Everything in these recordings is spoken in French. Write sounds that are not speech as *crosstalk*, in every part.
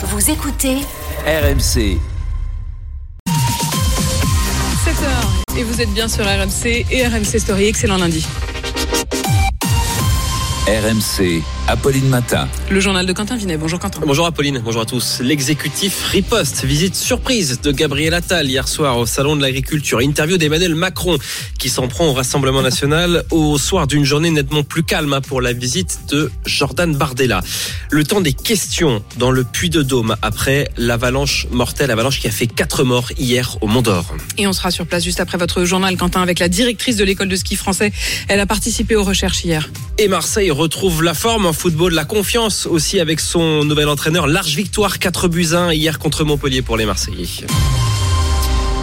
Vous écoutez RMC. 7h et vous êtes bien sur RMC et RMC Story. Excellent lundi. RMC. Apolline Matin. Le journal de Quentin Vinet. Bonjour Quentin. Bonjour Apolline, bonjour à tous. L'exécutif riposte, visite surprise de Gabriel Attal hier soir au Salon de l'Agriculture. Interview d'Emmanuel Macron qui s'en prend au Rassemblement National au soir d'une journée nettement plus calme hein, pour la visite de Jordan Bardella. Le temps des questions dans le puits de Dôme après l'avalanche mortelle, avalanche qui a fait quatre morts hier au Mont d'Or. Et on sera sur place juste après votre journal Quentin avec la directrice de l'école de ski français. Elle a participé aux recherches hier. Et Marseille retrouve la forme en football, la confiance aussi avec son nouvel entraîneur. Large victoire 4 buts 1 hier contre Montpellier pour les Marseillais.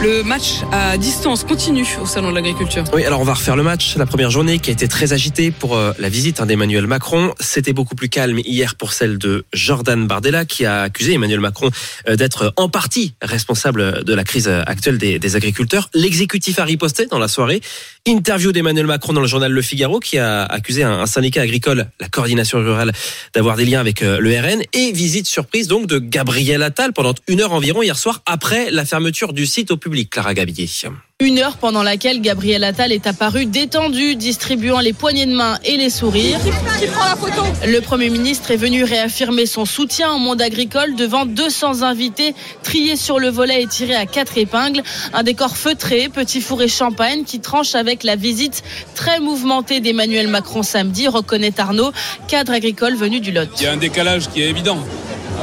Le match à distance continue au Salon de l'Agriculture. Oui, alors on va refaire le match. La première journée qui a été très agitée pour euh, la visite hein, d'Emmanuel Macron. C'était beaucoup plus calme hier pour celle de Jordan Bardella qui a accusé Emmanuel Macron euh, d'être en partie responsable de la crise actuelle des, des agriculteurs. L'exécutif a riposté dans la soirée. Interview d'Emmanuel Macron dans le journal Le Figaro qui a accusé un, syndicat agricole, la coordination rurale, d'avoir des liens avec euh, le RN. Et visite surprise donc de Gabriel Attal pendant une heure environ hier soir après la fermeture du site au public. Clara Gabillet. Une heure pendant laquelle Gabriel Attal est apparu détendu, distribuant les poignées de main et les sourires. Qui prend la photo? Le Premier ministre est venu réaffirmer son soutien au monde agricole devant 200 invités triés sur le volet et tirés à quatre épingles. Un décor feutré, petit four et champagne qui tranche avec la visite très mouvementée d'Emmanuel Macron samedi, reconnaît Arnaud, cadre agricole venu du Lot. Il y a un décalage qui est évident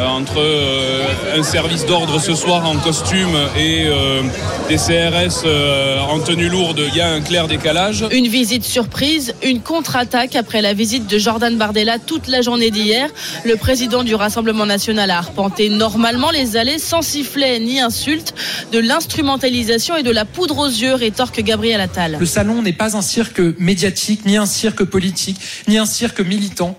entre euh, un service d'ordre ce soir en costume et euh, des CRS euh, en tenue lourde. Il y a un clair décalage. Une visite surprise, une contre-attaque après la visite de Jordan Bardella toute la journée d'hier. Le président du Rassemblement national a arpenté normalement les allées sans sifflet ni insulte, de l'instrumentalisation et de la poudre aux yeux, rétorque Gabriel Attal. Le salon n'est pas un cirque médiatique, ni un cirque politique, ni un cirque militant.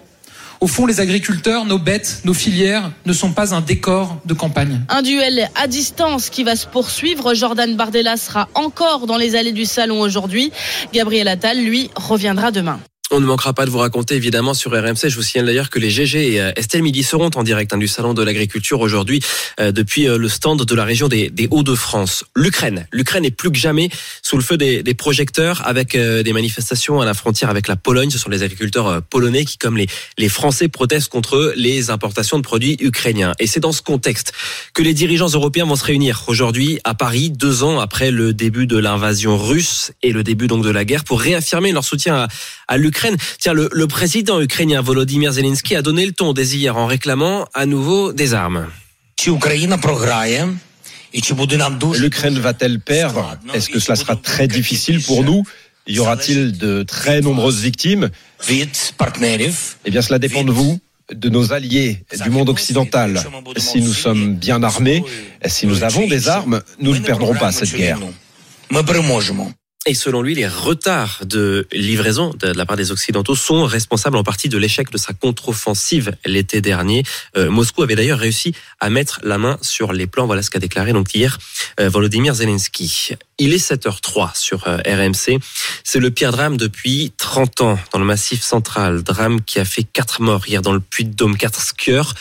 Au fond, les agriculteurs, nos bêtes, nos filières ne sont pas un décor de campagne. Un duel à distance qui va se poursuivre. Jordan Bardella sera encore dans les allées du salon aujourd'hui. Gabriel Attal, lui, reviendra demain. On ne manquera pas de vous raconter évidemment sur RMC. Je vous signale d'ailleurs que les GG et euh, Estelle Midi seront en direct hein, du salon de l'agriculture aujourd'hui euh, depuis euh, le stand de la région des, des Hauts-de-France. L'Ukraine, l'Ukraine est plus que jamais sous le feu des, des projecteurs avec euh, des manifestations à la frontière avec la Pologne. Ce sont les agriculteurs polonais qui, comme les, les Français, protestent contre les importations de produits ukrainiens. Et c'est dans ce contexte que les dirigeants européens vont se réunir aujourd'hui à Paris, deux ans après le début de l'invasion russe et le début donc de la guerre, pour réaffirmer leur soutien à, à l'Ukraine. Tiens, le, le, président ukrainien Volodymyr Zelensky a donné le ton dès hier en réclamant à nouveau des armes. L'Ukraine va-t-elle perdre? Est-ce que cela sera très difficile pour nous? Y aura-t-il de très nombreuses victimes? Eh bien, cela dépend de vous de nos alliés du monde occidental. Si nous sommes bien armés, si nous avons des armes, nous ne perdrons pas cette guerre. Et selon lui, les retards de livraison de la part des Occidentaux sont responsables en partie de l'échec de sa contre-offensive l'été dernier. Euh, Moscou avait d'ailleurs réussi à mettre la main sur les plans. Voilà ce qu'a déclaré donc hier euh, Volodymyr Zelensky. Il est 7h03 sur euh, RMC. C'est le pire drame depuis 30 ans dans le Massif central. Drame qui a fait quatre morts hier dans le Puy-de-Dôme, quatre skieurs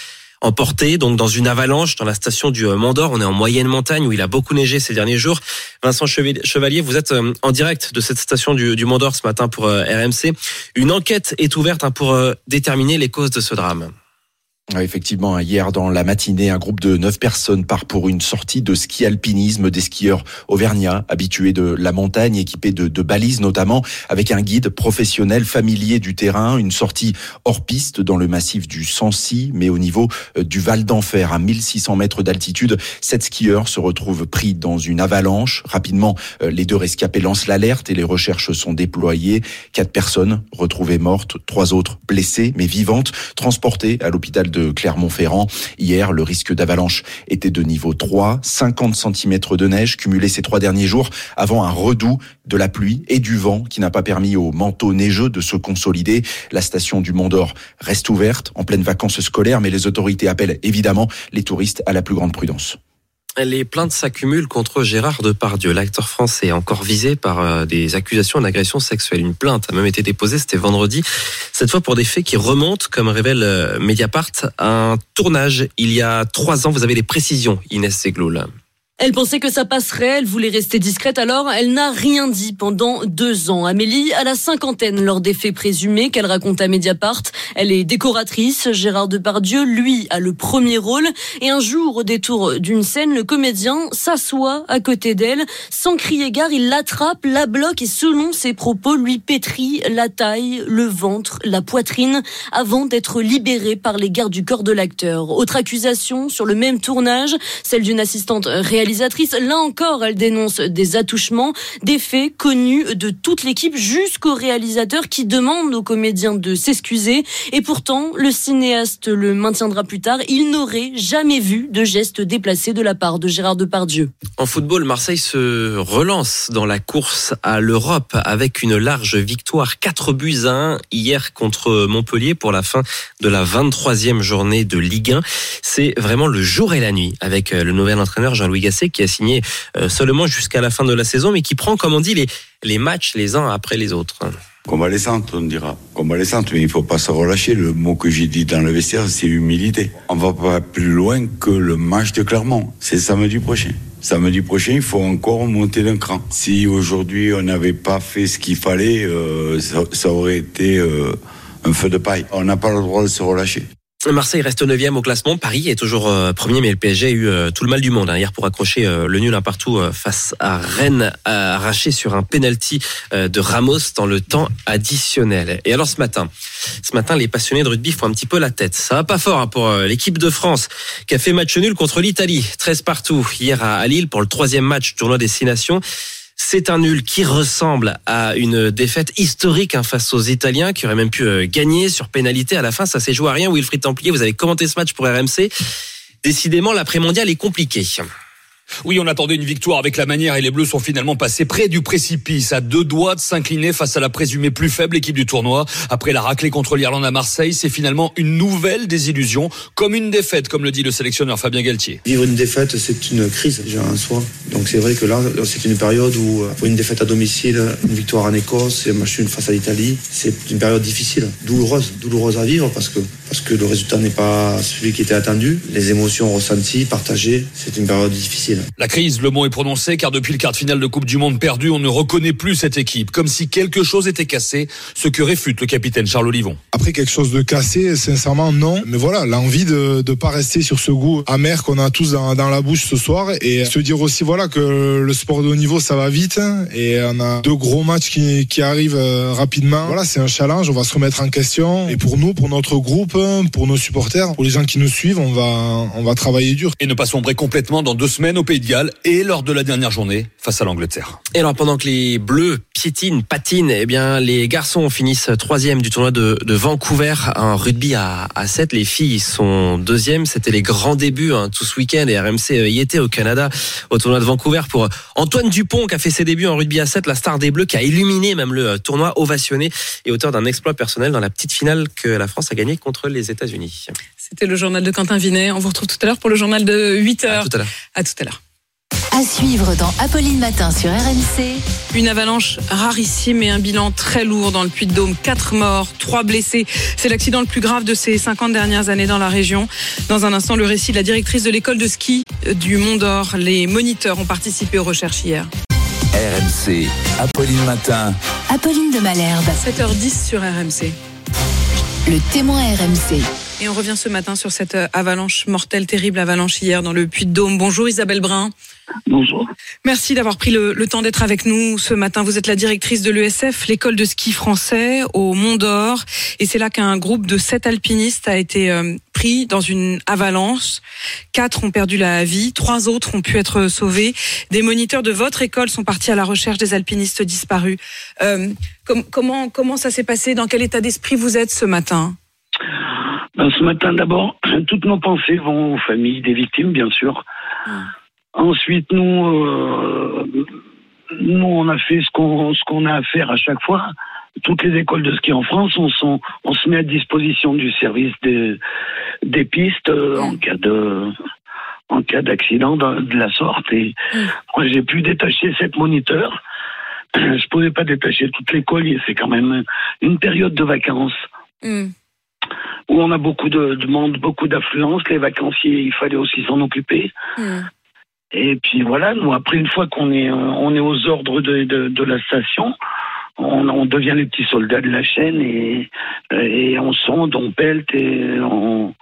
emporté donc dans une avalanche dans la station du Mont d'Or. On est en moyenne montagne où il a beaucoup neigé ces derniers jours. Vincent Chevalier, vous êtes en direct de cette station du, du Mont d'Or ce matin pour RMC. Une enquête est ouverte pour déterminer les causes de ce drame. Effectivement, hier dans la matinée, un groupe de neuf personnes part pour une sortie de ski alpinisme des skieurs auvergnats habitués de la montagne, équipés de, balises notamment, avec un guide professionnel familier du terrain, une sortie hors piste dans le massif du Sancy, mais au niveau du Val d'Enfer, à 1600 mètres d'altitude. Sept skieurs se retrouvent pris dans une avalanche. Rapidement, les deux rescapés lancent l'alerte et les recherches sont déployées. Quatre personnes retrouvées mortes, trois autres blessées mais vivantes, transportées à l'hôpital de Clermont-Ferrand. Hier, le risque d'avalanche était de niveau 3, 50 cm de neige cumulés ces trois derniers jours avant un redout de la pluie et du vent qui n'a pas permis au manteau neigeux de se consolider. La station du Mont d'Or reste ouverte en pleine vacances scolaires, mais les autorités appellent évidemment les touristes à la plus grande prudence. Les plaintes s'accumulent contre Gérard Depardieu. L'acteur français encore visé par euh, des accusations d'agression sexuelle. Une plainte a même été déposée, c'était vendredi. Cette fois pour des faits qui remontent, comme révèle euh, Mediapart, à un tournage il y a trois ans. Vous avez les précisions, Inès Segloul. Elle pensait que ça passerait, elle voulait rester discrète, alors elle n'a rien dit pendant deux ans. Amélie a la cinquantaine lors des faits présumés qu'elle raconte à Mediapart. Elle est décoratrice, Gérard Depardieu, lui, a le premier rôle. Et un jour, au détour d'une scène, le comédien s'assoit à côté d'elle. Sans crier gare, il l'attrape, la bloque et selon ses propos, lui pétrit la taille, le ventre, la poitrine, avant d'être libéré par les gardes du corps de l'acteur. Autre accusation sur le même tournage, celle d'une assistante réalisatrice Là encore, elle dénonce des attouchements, des faits connus de toute l'équipe jusqu'au réalisateur qui demande au comédien de s'excuser. Et pourtant, le cinéaste le maintiendra plus tard. Il n'aurait jamais vu de geste déplacé de la part de Gérard Depardieu. En football, Marseille se relance dans la course à l'Europe avec une large victoire 4 buts à 1 hier contre Montpellier pour la fin de la 23e journée de Ligue 1. C'est vraiment le jour et la nuit avec le nouvel entraîneur Jean-Louis Gasset qui a signé euh, seulement jusqu'à la fin de la saison, mais qui prend, comme on dit, les, matchs les uns après les autres. Convalescente, on dira. Convalescente, mais il faut pas se relâcher. Le mot que j'ai dit dans le vestiaire, c'est humilité. On va pas plus loin que le match de Clermont. C'est samedi prochain. Samedi prochain, il faut encore monter d'un cran. Si aujourd'hui on n'avait pas fait ce qu'il fallait, euh, ça, aurait été euh, un feu de paille. On n'a pas le droit de se relâcher. Marseille reste 9 au classement. Paris est toujours euh, premier, mais le PSG a eu euh, tout le mal du monde hein, hier pour accrocher euh, le nul un partout face à Rennes, arraché sur un penalty de Ramos dans le temps additionnel. Et alors ce matin, ce matin, les passionnés de rugby font un petit peu la tête. Ça va pas fort hein, pour l'équipe de France qui a fait match nul contre l'Italie, 13 partout hier à Lille pour le troisième match tournoi destination. C'est un nul qui ressemble à une défaite historique hein, face aux Italiens qui auraient même pu euh, gagner sur pénalité. À la fin, ça s'est joué à rien. Wilfried Templier, vous avez commenté ce match pour RMC. Décidément, l'après-mondial est compliqué. Oui, on attendait une victoire avec la manière et les Bleus sont finalement passés près du précipice, à deux doigts de s'incliner face à la présumée plus faible équipe du tournoi. Après la raclée contre l'Irlande à Marseille, c'est finalement une nouvelle désillusion, comme une défaite, comme le dit le sélectionneur Fabien Galtier. Vivre une défaite, c'est une crise déjà en soi. Donc c'est vrai que là, c'est une période où pour une défaite à domicile, une victoire en Écosse un match face à l'Italie, c'est une période difficile, douloureuse, douloureuse à vivre parce que parce que le résultat n'est pas celui qui était attendu. Les émotions ressenties, partagées, c'est une période difficile. La crise, le mot est prononcé, car depuis le quart de finale de Coupe du Monde perdu, on ne reconnaît plus cette équipe, comme si quelque chose était cassé, ce que réfute le capitaine Charles Olivon. Après quelque chose de cassé, sincèrement non, mais voilà, l'envie de ne pas rester sur ce goût amer qu'on a tous dans, la bouche ce soir, et se dire aussi voilà que le sport de haut niveau ça va vite, et on a deux gros matchs qui, qui arrivent euh, rapidement. Voilà, c'est un challenge, on va se remettre en question, et pour nous, pour notre groupe, pour nos supporters, pour les gens qui nous suivent, on va, on va travailler dur. Et ne pas sombrer complètement dans deux semaines au Pays de Galles et lors de la dernière journée face à l'Angleterre. Et alors pendant que les Bleus piétinent, patinent, eh bien les garçons finissent troisième du tournoi de, de Vancouver en rugby à, à 7. Les filles sont deuxième. C'était les grands débuts hein, tout ce week-end et RMC y était au Canada au tournoi de Vancouver pour Antoine Dupont qui a fait ses débuts en rugby à 7, la star des Bleus qui a illuminé même le tournoi ovationné et auteur d'un exploit personnel dans la petite finale que la France a gagnée contre les États-Unis. C'était le journal de Quentin Vinet. On vous retrouve tout à l'heure pour le journal de 8 heures. À tout à l'heure. À tout à l'heure. À suivre dans Apolline Matin sur RMC. Une avalanche rarissime et un bilan très lourd dans le Puy-de-Dôme. Quatre morts, trois blessés. C'est l'accident le plus grave de ces 50 dernières années dans la région. Dans un instant, le récit de la directrice de l'école de ski du Mont d'Or. Les moniteurs ont participé aux recherches hier. RMC, Apolline Matin. Apolline de Malherbe. 7h10 sur RMC. Le témoin RMC. Et on revient ce matin sur cette euh, avalanche mortelle, terrible avalanche hier dans le Puy-de-Dôme. Bonjour Isabelle Brun. Bonjour. Merci d'avoir pris le, temps d'être avec nous ce matin. Vous êtes la directrice de l'ESF, l'école de ski français au Mont d'Or. Et c'est là qu'un groupe de sept alpinistes a été euh, pris dans une avalanche. Quatre ont perdu la vie, trois autres ont pu être sauvés. Des moniteurs de votre école sont partis à la recherche des alpinistes disparus. Euh, comment, comment ça s'est passé? Dans quel état d'esprit vous êtes ce matin? Ben, ce matin, d'abord, *clears throat* toutes nos pensées vont aux familles des victimes, bien sûr. Hmm. Ensuite, nous, euh, nous, on a fait ce qu'on ce qu'on a à faire à chaque fois. Toutes les écoles de ski en France, on, sont, on se met à disposition du service des, des pistes euh, en cas de en cas d'accident de, de la sorte. Et moi, j'ai pu détacher sept moniteurs. *clears throat* Je pouvais pas détacher toute l'école. C'est quand même une période de vacances Hmm. Où on a beaucoup de, de monde, beaucoup d'affluence. Les vacanciers, il fallait aussi s'en occuper. Hmm. Et puis voilà, nous après une fois qu'on est euh, on est aux ordres de, de, de la station, on, on devient les petits soldats de la chaîne et, et on sonde, on pelte et on,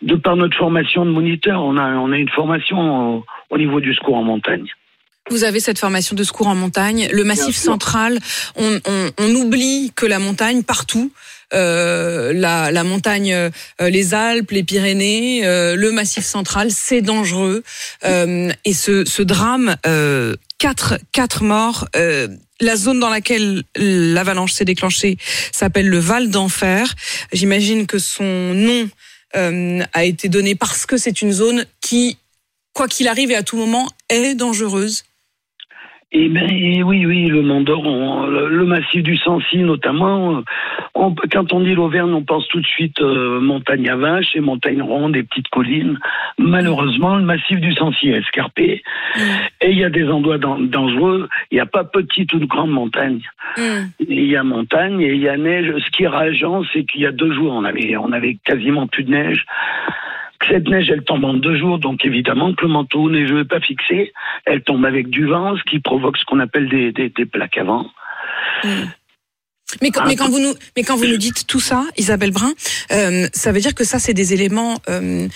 de par notre formation de moniteur, on a on a une formation au, au niveau du secours en montagne. Vous avez cette formation de secours en montagne, le massif central. On, on- on oublie que la montagne partout. Euh, la, la montagne, euh, les Alpes, les Pyrénées, euh, le Massif central, c'est dangereux. Euh, et ce, ce drame, euh, quatre, quatre morts. la zone dans laquelle l'avalanche s'est déclenchée s'appelle le Val d'Enfer. J'imagine que son nom a été donné parce que c'est une zone qui, quoi qu'il arrive et à tout moment, est dangereuse. Et ben et oui, oui, le Mont d'Or, on- le, le massif du Sancy notamment. euh, on- quand on dit l'Auvergne, on pense tout de suite euh, montagne à vaches et montagne ronde et petites collines. Malheureusement, le massif du Sancy est escarpé et il y a des endroits dan- dangereux. Il n'y a pas petite ou de grande montagne. Il y a montagne et il y a neige. Ce qui est rageant, c'est qu'il y a deux jours, on avait, on avait quasiment plus de neige. Cette neige, elle tombe en deux jours, donc évidemment que le manteau neigeux n'est pas fixé. Elle tombe avec du vent, ce qui provoque ce qu'on appelle des, plaques à vent. Mais quand, mais quand vous nous, dites tout ça, Isabelle Brun, euh, ça veut dire que ça, c'est des éléments euh,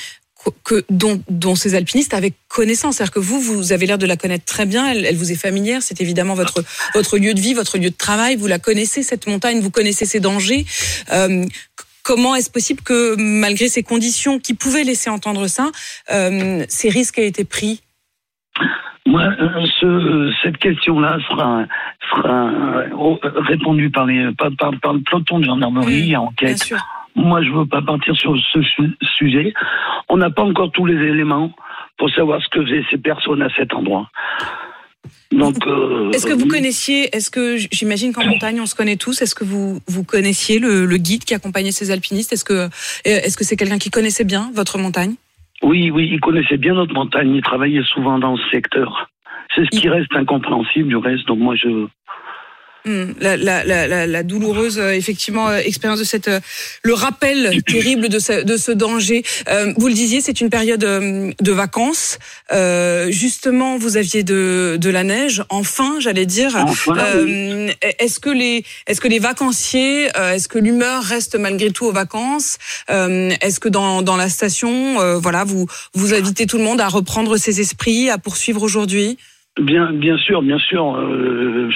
qu- que dont, ces alpinistes avaient connaissance. C'est-à-dire que vous, vous avez l'air de la connaître très bien. Elle, vous est familière. C'est évidemment votre lieu de vie, votre lieu de travail. Vous la connaissez cette montagne. Vous connaissez ses dangers. Euh, Comment est-ce possible que, malgré ces conditions qui pouvaient laisser entendre ça, euh, ces risques aient été pris? Moi, euh, ce, cette question-là sera, sera euh, répondue par, les, par, par, par le peloton de gendarmerie en enquête. Moi, je veux pas partir sur ce su- sujet. On n'a pas encore tous les éléments pour savoir ce que faisaient ces personnes à cet endroit. Donc, euh, Est-ce que vous connaissiez, est-ce que j'imagine qu'en montagne on se connaît tous, est-ce que vous vous connaissiez le, le guide qui accompagnait ces alpinistes? Est-ce que euh, est-ce que c'est quelqu'un qui connaissait bien votre montagne? Oui, oui, il connaissait bien notre montagne. Il travaillait souvent dans ce secteur. C'est ce qui reste incompréhensible du reste. Donc moi, je. Hmm, la, la, la, la, la douloureuse euh, effectivement euh, expérience de cette euh, le rappel *coughs* terrible de ce, de ce danger. Euh, vous le disiez, c'est une période de vacances. Euh, justement, vous aviez de, de la neige. Enfin, j'allais dire. Enfin, Euh, Est-ce que les est-ce que les vacanciers, est-ce que l'humeur reste malgré tout aux vacances? Euh, Est-ce que dans dans la station, euh, voilà, vous vous invitez tout le monde à reprendre ses esprits, à poursuivre aujourd'hui? Bien, bien sûr, bien sûr. Euh,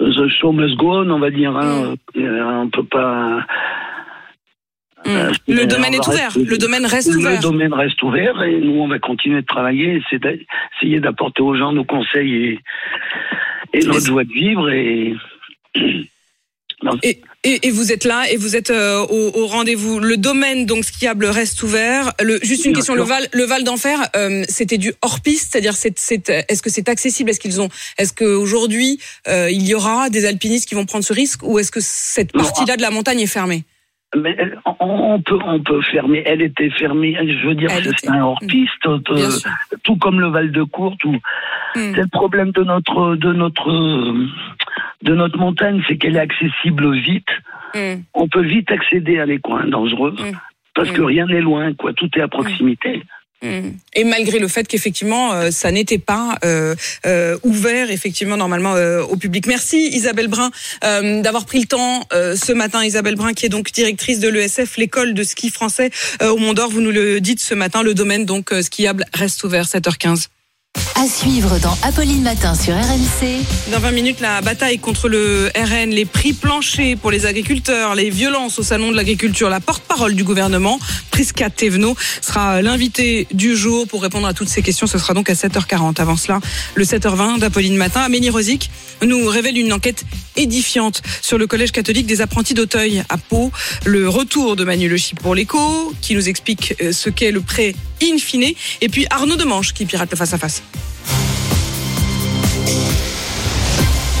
the show must go on, on va dire. Hein, Euh, On peut pas. Euh, Le domaine est ouvert. rester- Le domaine reste le ouvert. domaine reste ouvert et nous, on va continuer de travailler. C'est d'essayer d'apporter aux gens nos conseils et, et notre joie de vivre. Et, Et, et, et vous êtes là et vous êtes euh, au, au rendez-vous. Le domaine donc skiable reste ouvert. Le, juste une Bien question, sûr. le Val, le Val d'Enfer, euh, c'était du hors piste, c'est-à-dire c'est, c'est, est-ce que c'est accessible? Est-ce qu'ils ont, est-ce qu'aujourd'hui euh, il y aura des alpinistes qui vont prendre ce risque ou est-ce que cette partie-là de la montagne est fermée? Mais on, peut, on peut fermer. Elle était fermée. Je veux dire, c'est un hors-piste, euh, tout comme le Val de Cour. Tout. C'est le problème de notre, de notre, de notre montagne, c'est qu'elle est accessible vite. On peut vite accéder à les coins dangereux parce que rien n'est loin, quoi. Tout est à proximité. Et malgré le fait qu'effectivement euh, ça n'était pas euh, euh, ouvert effectivement normalement au public. Merci Isabelle Brun d'avoir pris le temps ce matin. Isabelle Brun qui est donc directrice de l'ESF, l'école de ski français au Mont d'Or. Vous nous le dites ce matin, le domaine donc skiable reste ouvert 7h15. À suivre dans Apolline Matin sur RMC. Dans 20 minutes, la bataille contre le RN, les prix planchers pour les agriculteurs, les violences au salon de l'agriculture. La porte-parole du gouvernement, Prisca Thévenot, sera l'invité du jour pour répondre à toutes ces questions. Ce sera donc à 7h40. Avant cela, le 7h20 d'Apolline Matin. Amélie Rosic nous révèle une enquête édifiante sur le collège catholique des apprentis d'Auteuil à Pau. Le retour de Manu Le Chip pour l'écho, qui nous explique euh, ce qu'est le prêt in fine. Et puis Arnaud Demanche qui pirate le face-à-face.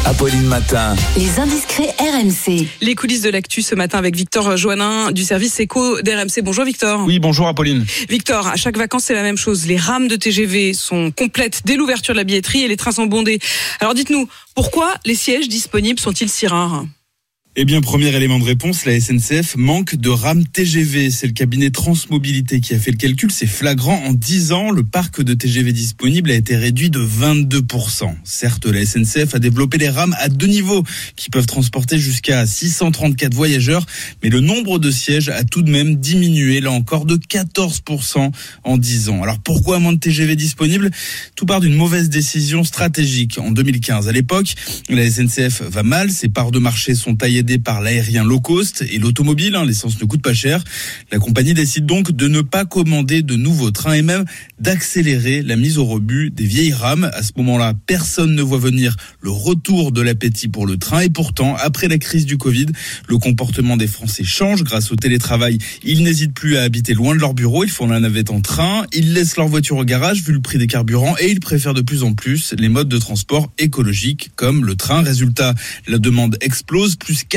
Apolline Matin. Les indiscrets RMC. Les coulisses de l'actu ce matin avec Victor Joannin du service éco d'RMC. Bonjour Victor. Oui, bonjour Apolline. Victor, à chaque vacances c'est la même chose. Les rames de TGV sont complètes dès l'ouverture de la billetterie et les trains sont bondés. Alors dites-nous, pourquoi les sièges disponibles sont-ils si rares? Eh bien, premier élément de réponse, la SNCF manque de rames TGV. C'est le cabinet Transmobilité qui a fait le calcul. C'est flagrant. En 10 ans, le parc de TGV disponible a été réduit de 22%. Certes, la SNCF a développé les rames à deux niveaux qui peuvent transporter jusqu'à 634 voyageurs, mais le nombre de sièges a tout de même diminué, là encore, de 14% en 10 ans. Alors pourquoi moins de TGV disponibles Tout part d'une mauvaise décision stratégique en 2015. À l'époque, la SNCF va mal, ses parts de marché sont taillées par l'aérien low cost et l'automobile. Hein, l'essence ne coûte pas cher. La compagnie décide donc de ne pas commander de nouveaux trains et même d'accélérer la mise au rebut des vieilles rames. À ce moment-là, personne ne voit venir le retour de l'appétit pour le train. Et pourtant, après la crise du Covid, le comportement des Français change grâce au télétravail. Ils n'hésitent plus à habiter loin de leur bureau. Ils font la navette en train. Ils laissent leur voiture au garage vu le prix des carburants et ils préfèrent de plus en plus les modes de transport écologiques comme le train. Résultat, la demande explose, plus 4%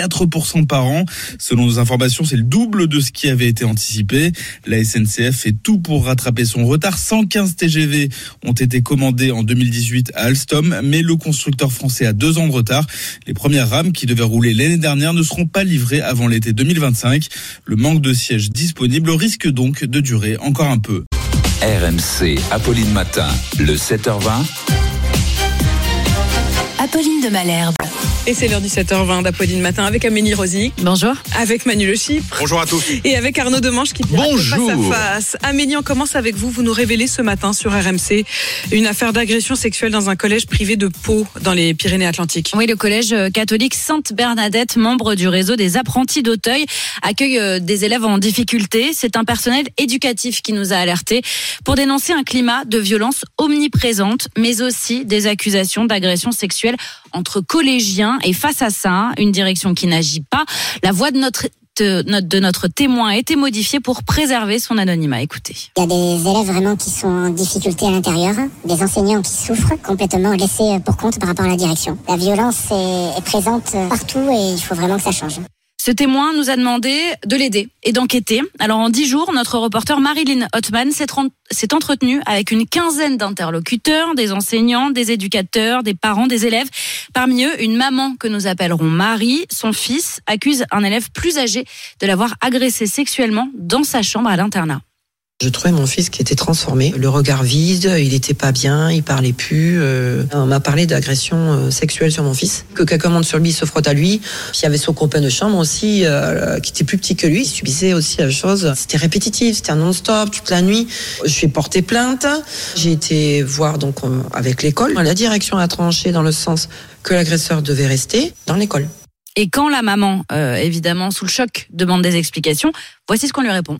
par an. Selon nos informations, c'est le double de ce qui avait été anticipé. La SNCF fait tout pour rattraper son retard. 115 TGV ont été commandés en 2018 à Alstom, mais le constructeur français a deux ans de retard. Les premières rames qui devaient rouler l'année dernière ne seront pas livrées avant l'été 2025. Le manque de sièges disponibles risque donc de durer encore un peu. RMC, Apolline Matin, le 7h20. Apolline de Malherbe. Et c'est l'heure du 7h20 d'Apolline Matin avec Amélie Rosy. Bonjour. Avec Manu Le Chypre. Bonjour à tous. Et avec Arnaud Demange qui Bonjour. face à face. Amélie, on commence avec vous. Vous nous révélez ce matin sur RMC une affaire d'agression sexuelle dans un collège privé de Pau dans les Pyrénées-Atlantiques. Oui, le collège catholique Sainte-Bernadette, membre du réseau des apprentis d'Auteuil, accueille euh, des élèves en difficulté. C'est un personnel éducatif qui nous a alertés pour dénoncer un climat de violence omniprésente, mais aussi des accusations d'agression sexuelle entre collégiens. Et face à ça, une direction qui n'agit pas. La voix de notre de notre témoin a été modifiée pour préserver son anonymat. Écoutez. Il y a des élèves vraiment qui sont en difficulté à l'intérieur, des enseignants qui souffrent, complètement laissés pour compte par rapport à la direction. La violence est, est présente partout et il faut vraiment que ça change. Ce témoin nous a demandé de l'aider et d'enquêter. Alors en dix jours, notre reporter Marilyn Hotman s'est entretenu avec une quinzaine d'interlocuteurs, des enseignants, des éducateurs, des parents, des élèves. Parmi eux, une maman que nous appellerons Marie. Son fils accuse un élève plus âgé de l'avoir agressé sexuellement dans sa chambre à l'internat. Je trouvais mon fils qui était transformé, le regard vide, il était pas bien, il parlait plus. Euh, on m'a parlé d'agression euh, sexuelle sur mon fils, que quelqu'un monte sur lui, se frotte à lui. Puis il y avait son copain de chambre aussi, euh, qui était plus petit que lui, il subissait aussi la chose. C'était répétitif, c'était un non-stop toute la nuit. Je suis porté plainte. J'ai été voir donc avec l'école. La direction a tranché dans le sens que l'agresseur devait rester dans l'école. Et quand la maman, évidemment sous le choc, demande des explications, voici ce qu'on lui répond.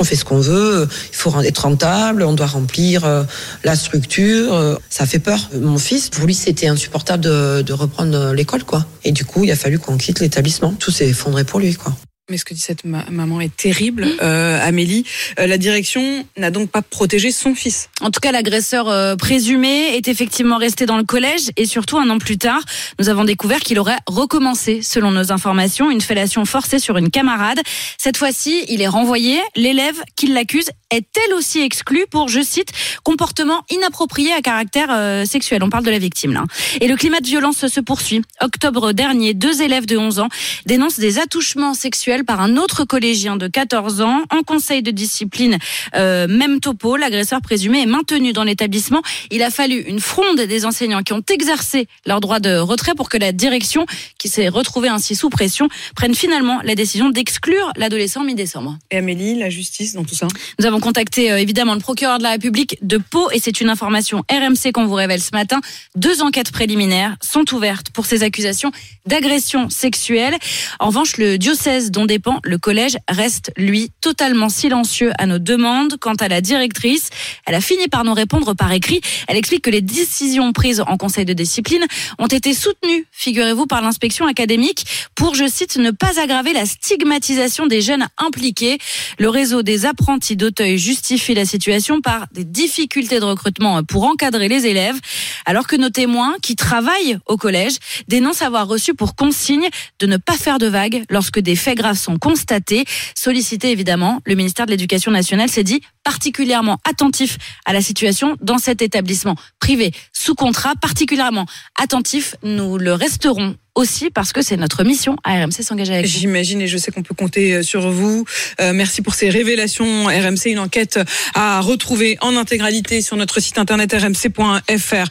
On fait ce qu'on veut, il faut être rentable, on doit remplir euh, la structure. Euh, ça fait peur. Mon fils, pour lui, c'était insupportable de, de reprendre l'école, quoi. Et du coup, il a fallu qu'on quitte l'établissement. Tout s'est effondré pour lui, quoi. Mais ce que dit cette maman est terrible, euh, Amélie. Euh, la direction n'a donc pas protégé son fils. En tout cas, l'agresseur euh, présumé est effectivement resté dans le collège et surtout un an plus tard, nous avons découvert qu'il aurait recommencé, selon nos informations, une fellation forcée sur une camarade. Cette fois-ci, il est renvoyé. L'élève qui l'accuse est elle aussi exclue pour, je cite, comportement inapproprié à caractère euh, sexuel. On parle de la victime là. Et le climat de violence se poursuit. Octobre dernier, deux élèves de 11 ans dénoncent des attouchements sexuels par un autre collégien de 14 ans. En conseil de discipline, euh, même topo, l'agresseur présumé est maintenu dans l'établissement. Il a fallu une fronde des enseignants qui ont exercé leur droit de retrait pour que la direction, qui s'est retrouvée ainsi sous pression, prenne finalement la décision d'exclure l'adolescent mi-décembre. Et Amélie, la justice dans tout ça? Nous avons contacté euh, évidemment le procureur de la République de Pau et c'est une information RMC qu'on vous révèle ce matin. Deux enquêtes préliminaires sont ouvertes pour ces accusations d'agression sexuelle. En revanche, le diocèse dont dont dépend le collège reste, lui, totalement silencieux à nos demandes. Quant à la directrice, elle a fini par nous répondre par écrit. Elle explique que les décisions prises en conseil de discipline ont été soutenues, figurez-vous, par l'inspection académique pour, je cite, ne pas aggraver la stigmatisation des jeunes impliqués. Le réseau des apprentis d'Auteuil justifie la situation par des difficultés de recrutement pour encadrer les élèves, alors que nos témoins qui travaillent au collège dénoncent avoir reçu pour consigne de ne pas faire de vagues lorsque des faits graves sont constatés. Sollicité évidemment, le ministère de l'Éducation nationale s'est dit particulièrement attentif à la situation dans cet établissement privé sous contrat, particulièrement attentif. Nous le resterons aussi parce que c'est notre mission à RMC s'engager avec vous. J'imagine et je sais qu'on peut compter euh, sur vous. Euh, merci pour ces révélations. RMC, une enquête à retrouver en intégralité sur notre site internet rmc.fr.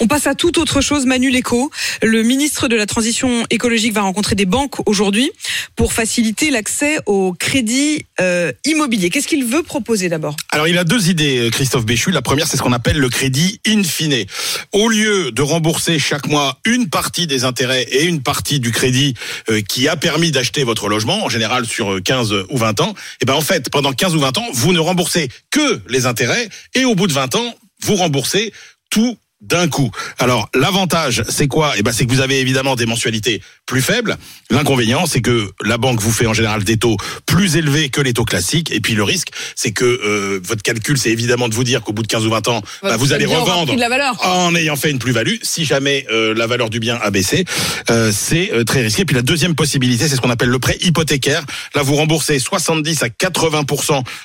On passe à toute autre chose. Manu Léco, le ministre de la Transition écologique va rencontrer des banques aujourd'hui pour faciliter l'accès au crédit euh, immobilier. Qu'est-ce qu'il veut proposer d'abord? Alors il a deux idées, Christophe Béchu. La première, c'est ce qu'on appelle le crédit in fine. Au lieu de rembourser chaque mois une partie des intérêts et une partie du crédit euh, qui a permis d'acheter votre logement, en général sur 15 ou 20 ans, et ben en fait, pendant 15 ou 20 ans, vous ne remboursez que les intérêts et au bout de 20 ans, vous remboursez tout d'un coup. Alors l'avantage, c'est quoi? Eh ben c'est que vous avez évidemment des mensualités plus faibles. L'inconvénient, c'est que la banque vous fait en général des taux plus élevés que les taux classiques. Et puis le risque, c'est que euh, votre calcul, c'est évidemment de vous dire qu'au bout de 15 ou 20 ans, bah, vous allez revendre pris de la valeur. en ayant fait une plus-value. Si jamais euh, la valeur du bien a baissé, euh, c'est euh, très risqué. Puis la deuxième possibilité, c'est ce qu'on appelle le prêt hypothécaire. Là, vous remboursez 70 à 80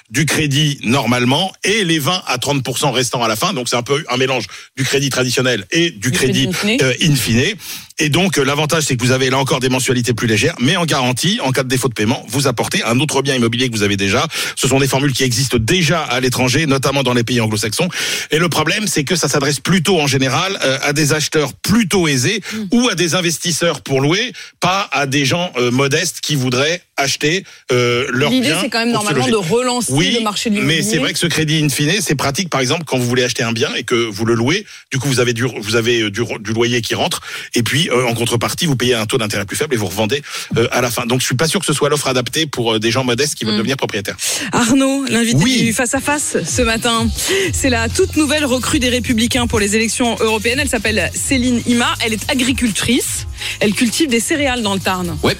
du crédit normalement et les 20 à 30 restants à la fin. Donc c'est un peu un mélange du crédit traditionnel et du, crédit, crédit in fine. Et donc euh, l'avantage, c'est que vous avez là encore des mensualités plus légères, mais en garantie, en cas de défaut de paiement, vous apportez un autre bien immobilier que vous avez déjà. Ce sont des formules qui existent déjà à l'étranger, notamment dans les pays anglo-saxons. Et le problème, c'est que ça s'adresse plutôt en général euh, à des acheteurs plutôt aisés ou à des investisseurs pour louer, pas à des gens euh, modestes qui voudraient acheter euh, leur bien. L'idée, c'est quand même normalement de relancer Oui, le marché de l'immobilier. mais c'est vrai que ce crédit in fine, c'est pratique par exemple quand vous voulez acheter un bien et que vous le louez. Du coup, vous avez du, vous avez du, du loyer qui rentre et puis en contrepartie, vous payez un taux d'intérêt plus faible et vous revendez euh, à la fin. Donc, je suis pas sûr que ce soit l'offre adaptée pour euh, des gens modestes qui veulent Mm. devenir propriétaires. Arnaud, l'invité Oui. du face à face ce matin. C'est la toute nouvelle recrue des Républicains pour les élections européennes. Elle s'appelle Céline Ima. Elle est agricultrice. Elle cultive des céréales dans le Tarn. Ouais.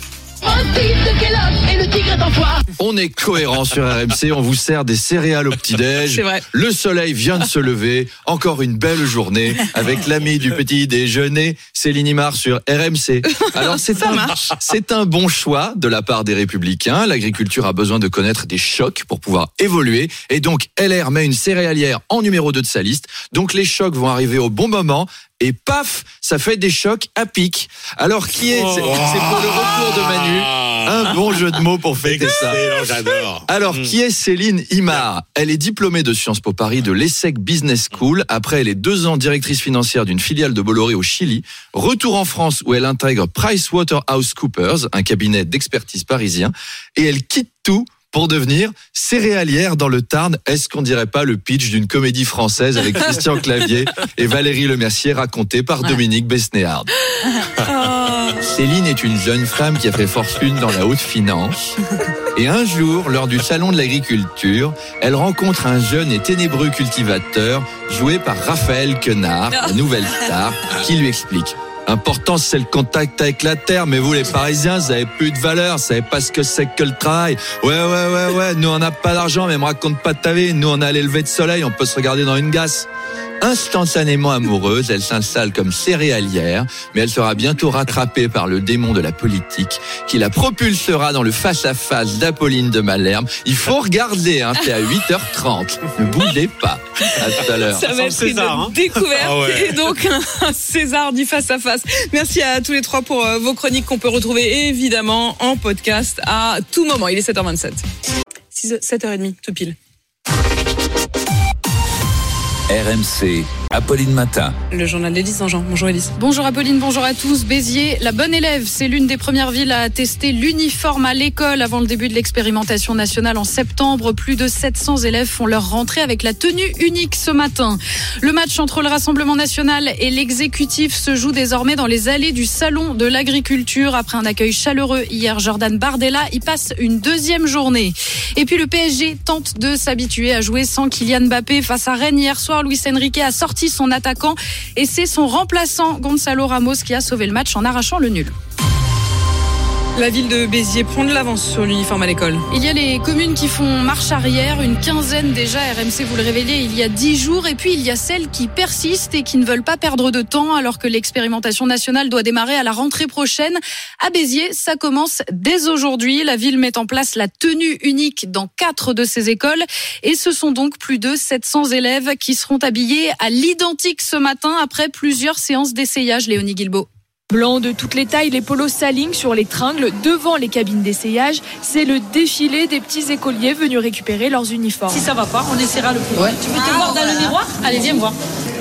On est cohérent sur RMC, on vous sert des céréales au petit-déj. Le soleil vient de se lever, encore une belle journée avec l'ami du petit déjeuner, Céline Imar sur RMC. Alors c'est Ça un, marche. c'est un bon choix de la part des républicains. L'agriculture a besoin de connaître des chocs pour pouvoir évoluer et donc LR met une céréalière en numéro 2 de sa liste. Donc les chocs vont arriver au bon moment et paf, ça fait des chocs à pic. Alors qui est C'est c'est pour le retour de Manu. Un bon jeu de mots pour fêter ça. J'adore. Alors, qui est Céline Imar Elle est diplômée de Sciences Po Paris de l'ESSEC Business School. Après, elle est deux ans directrice financière d'une filiale de Bolloré au Chili. Retour en France où elle intègre PricewaterhouseCoopers, un cabinet d'expertise parisien. Et elle quitte tout pour devenir céréalière dans le Tarn. Est-ce qu'on dirait pas le pitch d'une comédie française avec *laughs* Christian Clavier et Valérie Lemercier raconté par Dominique Besnéard? Céline est une jeune femme qui a fait fortune dans la haute finance. Et un jour, lors du salon de l'agriculture, elle rencontre un jeune et ténébreux cultivateur joué par Raphaël Quenard, la nouvelle star, qui lui explique. Important, c'est le contact avec la terre, mais vous, les Parisiens, vous avez plus de valeur, vous savez pas ce que c'est que le travail. Ouais, ouais, ouais, ouais, nous, on n'a pas d'argent, mais me raconte pas de ta vie. Nous, on a l'élevé de soleil, on peut se regarder dans une gasse. Instantanément amoureuse, elle s'installe comme céréalière, mais elle sera bientôt rattrapée par le démon de la politique qui la propulsera dans le face-à-face d'Apolline de Malherbe. Il faut regarder, hein, c'est à 8h30. Ne bougez pas. À tout à l'heure. Ça va être une hein. découverte Ah ouais. et donc un, un César du face à face. Merci à tous les trois pour euh, vos chroniques qu'on peut retrouver évidemment en podcast à tout moment. Il est 7h27. 6, 7h30, tout pile. RMC, Apolline Matin. Le journal d'Élise Jean. Bonjour Élise. Bonjour Apolline, bonjour à tous. Béziers, la bonne élève, c'est l'une des premières villes à tester l'uniforme à l'école avant le début de l'expérimentation nationale en septembre. Plus de 700 élèves font leur rentrée avec la tenue unique ce matin. Le match entre le Rassemblement national et l'exécutif se joue désormais dans les allées du Salon de l'agriculture. Après un accueil chaleureux hier, Jordan Bardella y passe une deuxième journée. Et puis le PSG tente de s'habituer à jouer sans Kylian Mbappé face à Rennes hier soir. Luis Enrique a sorti son attaquant et c'est son remplaçant Gonzalo Ramos qui a sauvé le match en arrachant le nul. La ville de Béziers prend de l'avance sur l'uniforme à l'école. Il y a les communes qui font marche arrière, une quinzaine déjà, RMC vous le révélez, il y a dix jours, et puis il y a celles qui persistent et qui ne veulent pas perdre de temps alors que l'expérimentation nationale doit démarrer à la rentrée prochaine. À Béziers, ça commence dès aujourd'hui. La ville met en place la tenue unique dans quatre de ses écoles, et ce sont donc plus de 700 élèves qui seront habillés à l'identique ce matin après plusieurs séances d'essayage, Léonie Guilbeault. Blanc de toutes les tailles, les polos s'alignent sur les tringles devant les cabines d'essayage. C'est le défilé des petits écoliers venus récupérer leurs uniformes. Si ça va pas, on essaiera le plus. Tu veux te voir dans le miroir? Allez, viens me voir.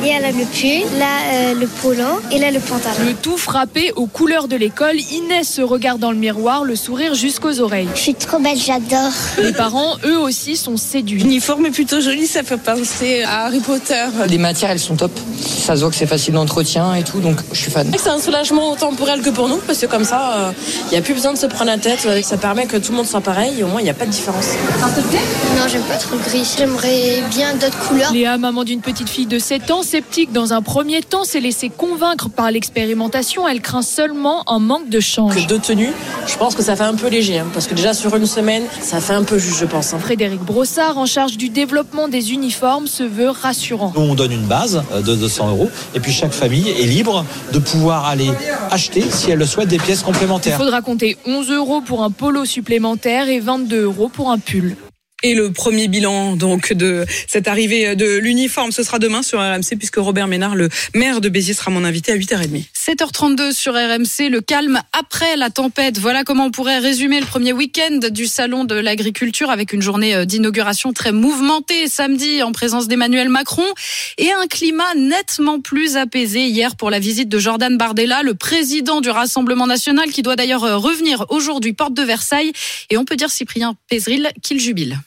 Il y a là le pull, là euh, le polo et là le pantalon. Le tout frappé aux couleurs de l'école, Inès se regarde dans le miroir, le sourire jusqu'aux oreilles. Je suis trop belle, j'adore. Les parents, eux aussi, sont séduits. L'uniforme est plutôt joli, ça fait penser à Harry Potter. Les matières, elles sont top. Ça se voit que c'est facile d'entretien et tout, donc je suis fan. C'est un soulagement temporel que pour nous, parce que comme ça, il n'y a plus besoin de se prendre la tête. Ça permet que tout le monde soit pareil et au moins, il n'y a pas de différence. Ça te plaît Non, j'aime pas trop le gris. J'aimerais bien d'autres couleurs. Léa, maman d'une petite fille de 7 ans, sceptique dans un premier temps, s'est laissée convaincre par l'expérimentation. Elle craint seulement un manque de change. Que deux tenues, je pense que ça fait un peu léger, hein, parce que déjà sur une semaine, ça fait un peu juste, je pense. hein. Frédéric Brossard, en charge du développement des uniformes, se veut rassurant. Nous, on donne une base euh, de 200 euros et puis chaque famille est libre de pouvoir aller acheter, si elle le souhaite, des pièces Il complémentaires. faudra compter 11 euros pour un polo supplémentaire et 22 euros pour un pull. Et le premier bilan donc de cette arrivée de l'uniforme, ce sera demain sur RMC puisque Robert Ménard, le maire de Béziers, sera mon invité à 8h30. 7h32 sur RMC, le calme après la tempête. Voilà comment on pourrait résumer le premier week-end du salon de l'agriculture avec une journée euh, d'inauguration très mouvementée samedi en présence d'Emmanuel Macron et un climat nettement plus apaisé hier pour la visite de Jordan Bardella, le président du Rassemblement national qui doit d'ailleurs euh, revenir aujourd'hui porte de Versailles et on peut dire Cyprien Pézril qu'il jubile.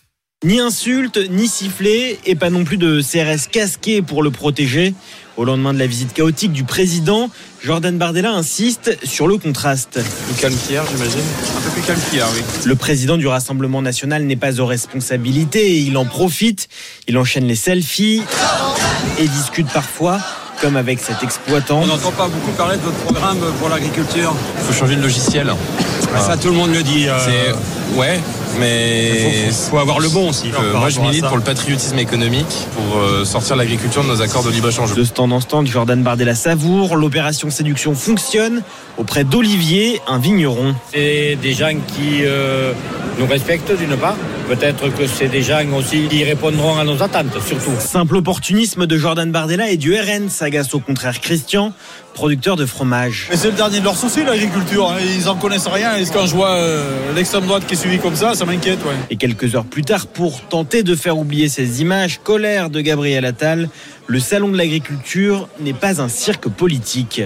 Ni insulte, ni sifflet, et pas non plus de CRS casqué pour le protéger. Au lendemain de la visite chaotique du président, Jordan Bardella insiste sur le contraste. Plus calme qu'hier, j'imagine. Un peu plus calme qu'hier, oui. Le président du Rassemblement national n'est pas aux responsabilités et il en profite. Il enchaîne les selfies et discute parfois, comme avec cet exploitant. On n'entend pas beaucoup parler de votre programme pour l'agriculture. Il faut changer le logiciel. Ça, tout le monde le dit. C'est ouais, mais Il faut, faut avoir le bon aussi. Euh, moi, je milite pour le patriotisme économique, pour euh, sortir l'agriculture de nos accords de libre-échange. De stand en stand, Jordan Bardella savoure. L'opération séduction fonctionne auprès d'Olivier, un vigneron. C'est des gens qui euh, nous respectent d'une part. Peut-être que c'est des gens aussi qui répondront à nos attentes, surtout. Simple opportunisme de Jordan Bardella et du RN s'agace au contraire Christian, producteur de fromage. Mais c'est le dernier de leur souci, l'agriculture. hein. Ils en connaissent rien. Et quand je vois euh, l'extrême droite qui est suivie comme ça, ça m'inquiète. Ouais. Et quelques heures plus tard, pour tenter de faire oublier ces images, colère de Gabriel Attal, le salon de l'agriculture n'est pas un cirque politique.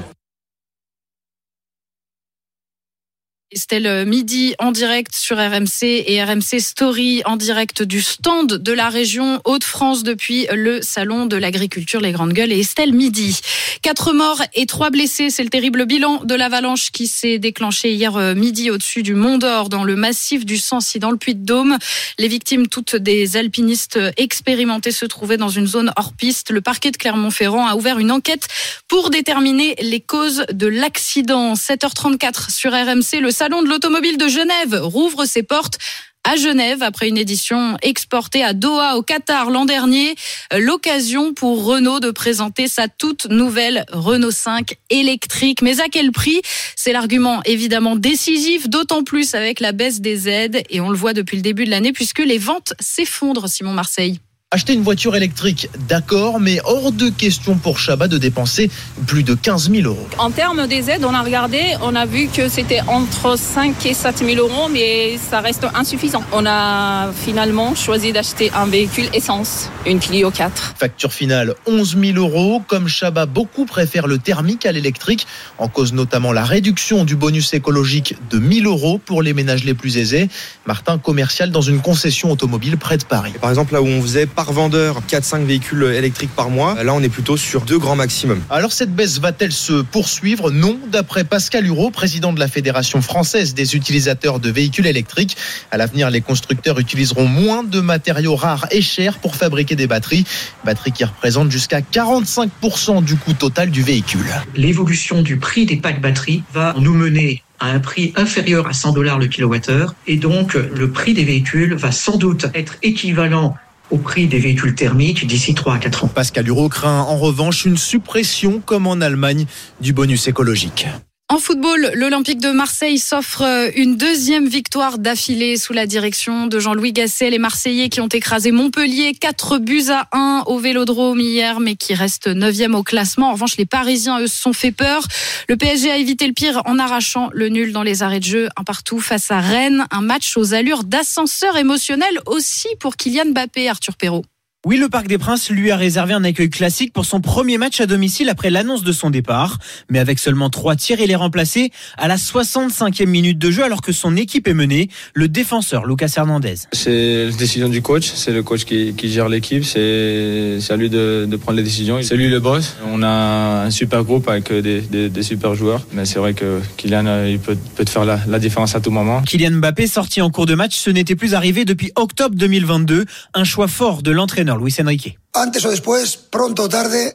Estelle Midi en direct sur RMC et RMC Story en direct du stand de la région Hauts-de-France depuis le salon de l'agriculture Les Grandes Gueules et Estelle Midi. Quatre morts et trois blessés, c'est le terrible bilan de l'avalanche qui s'est déclenché hier euh, midi au-dessus du Mont d'Or dans le massif du Sancy dans le Puy-de-Dôme. Les victimes, toutes des alpinistes expérimentés, se trouvaient dans une zone hors piste. Le parquet de Clermont-Ferrand a ouvert une enquête pour déterminer les causes de l'accident. 7h34 sur RMC, le salon de l'automobile de Genève rouvre ses portes à Genève après une édition exportée à Doha au Qatar l'an dernier. Euh, L'occasion pour Renault de présenter sa toute nouvelle Renault 5 électrique. Mais à quel prix? C'est l'argument évidemment décisif, d'autant plus avec la baisse des aides. Et on le voit depuis le début de l'année puisque les ventes s'effondrent, Simon Marseille. Acheter une voiture électrique, d'accord, mais hors de question pour Chabat de dépenser plus de 15 000 euros. En termes des aides, on a regardé, on a vu que c'était entre 5 et 7 000 euros, mais ça reste insuffisant. On a finalement choisi d'acheter un véhicule essence, une Clio 4. Facture finale 11 000 euros. Comme Chabat, beaucoup préfèrent le thermique à l'électrique, en cause notamment la réduction du bonus écologique de 1000 euros pour les ménages les plus aisés. Martin, commercial dans une concession automobile près de Paris. Par exemple, là où on faisait par vendeur 4-5 véhicules électriques par mois, là on est plutôt sur deux grands maximum. Alors cette baisse va-t-elle se poursuivre? Non, d'après Pascal Hureau, président de la Fédération française des utilisateurs de véhicules électriques. À l'avenir, les constructeurs utiliseront moins de matériaux rares et chers pour fabriquer des batteries, batteries qui représentent jusqu'à 45% du coût total du véhicule. L'évolution du prix des packs batteries va nous mener à un prix inférieur à 100 dollars le kilowattheure et donc le prix des véhicules va sans doute être équivalent au prix des véhicules thermiques d'ici 3 à 4 ans. Pascal Hureau craint en revanche une suppression, comme en Allemagne, du bonus écologique. En football, l'Olympique de Marseille s'offre une deuxième victoire d'affilée sous la direction de Jean-Louis Gasset. Les Marseillais qui ont écrasé Montpellier 4 buts à 1 au Vélodrome hier, mais qui restent 9e au classement. En revanche, les Parisiens, eux, se sont fait peur. Le PSG a évité le pire en arrachant le nul dans les arrêts de jeu. Un partout face à Rennes. Un match aux allures d'ascenseur émotionnel aussi pour Kylian Mbappé, Arthur Perrault. Oui, le Parc des Princes lui a réservé un accueil classique pour son premier match à domicile après l'annonce de son départ. Mais avec seulement trois tirs, il est remplacé à la 65e minute de jeu alors que son équipe est menée. Le défenseur Lucas Hernandez. C'est la décision du coach, c'est le coach qui, qui gère l'équipe, c'est à lui de, de, prendre les décisions. C'est lui le boss. On a un super groupe avec des, des, des super joueurs, mais c'est vrai que Kylian il peut, peut te faire la, la différence à tout moment. Kylian Mbappé sorti en cours de match, ce n'était plus arrivé depuis octobre 2022. Un choix fort de l'entraîneur Luis Enrique.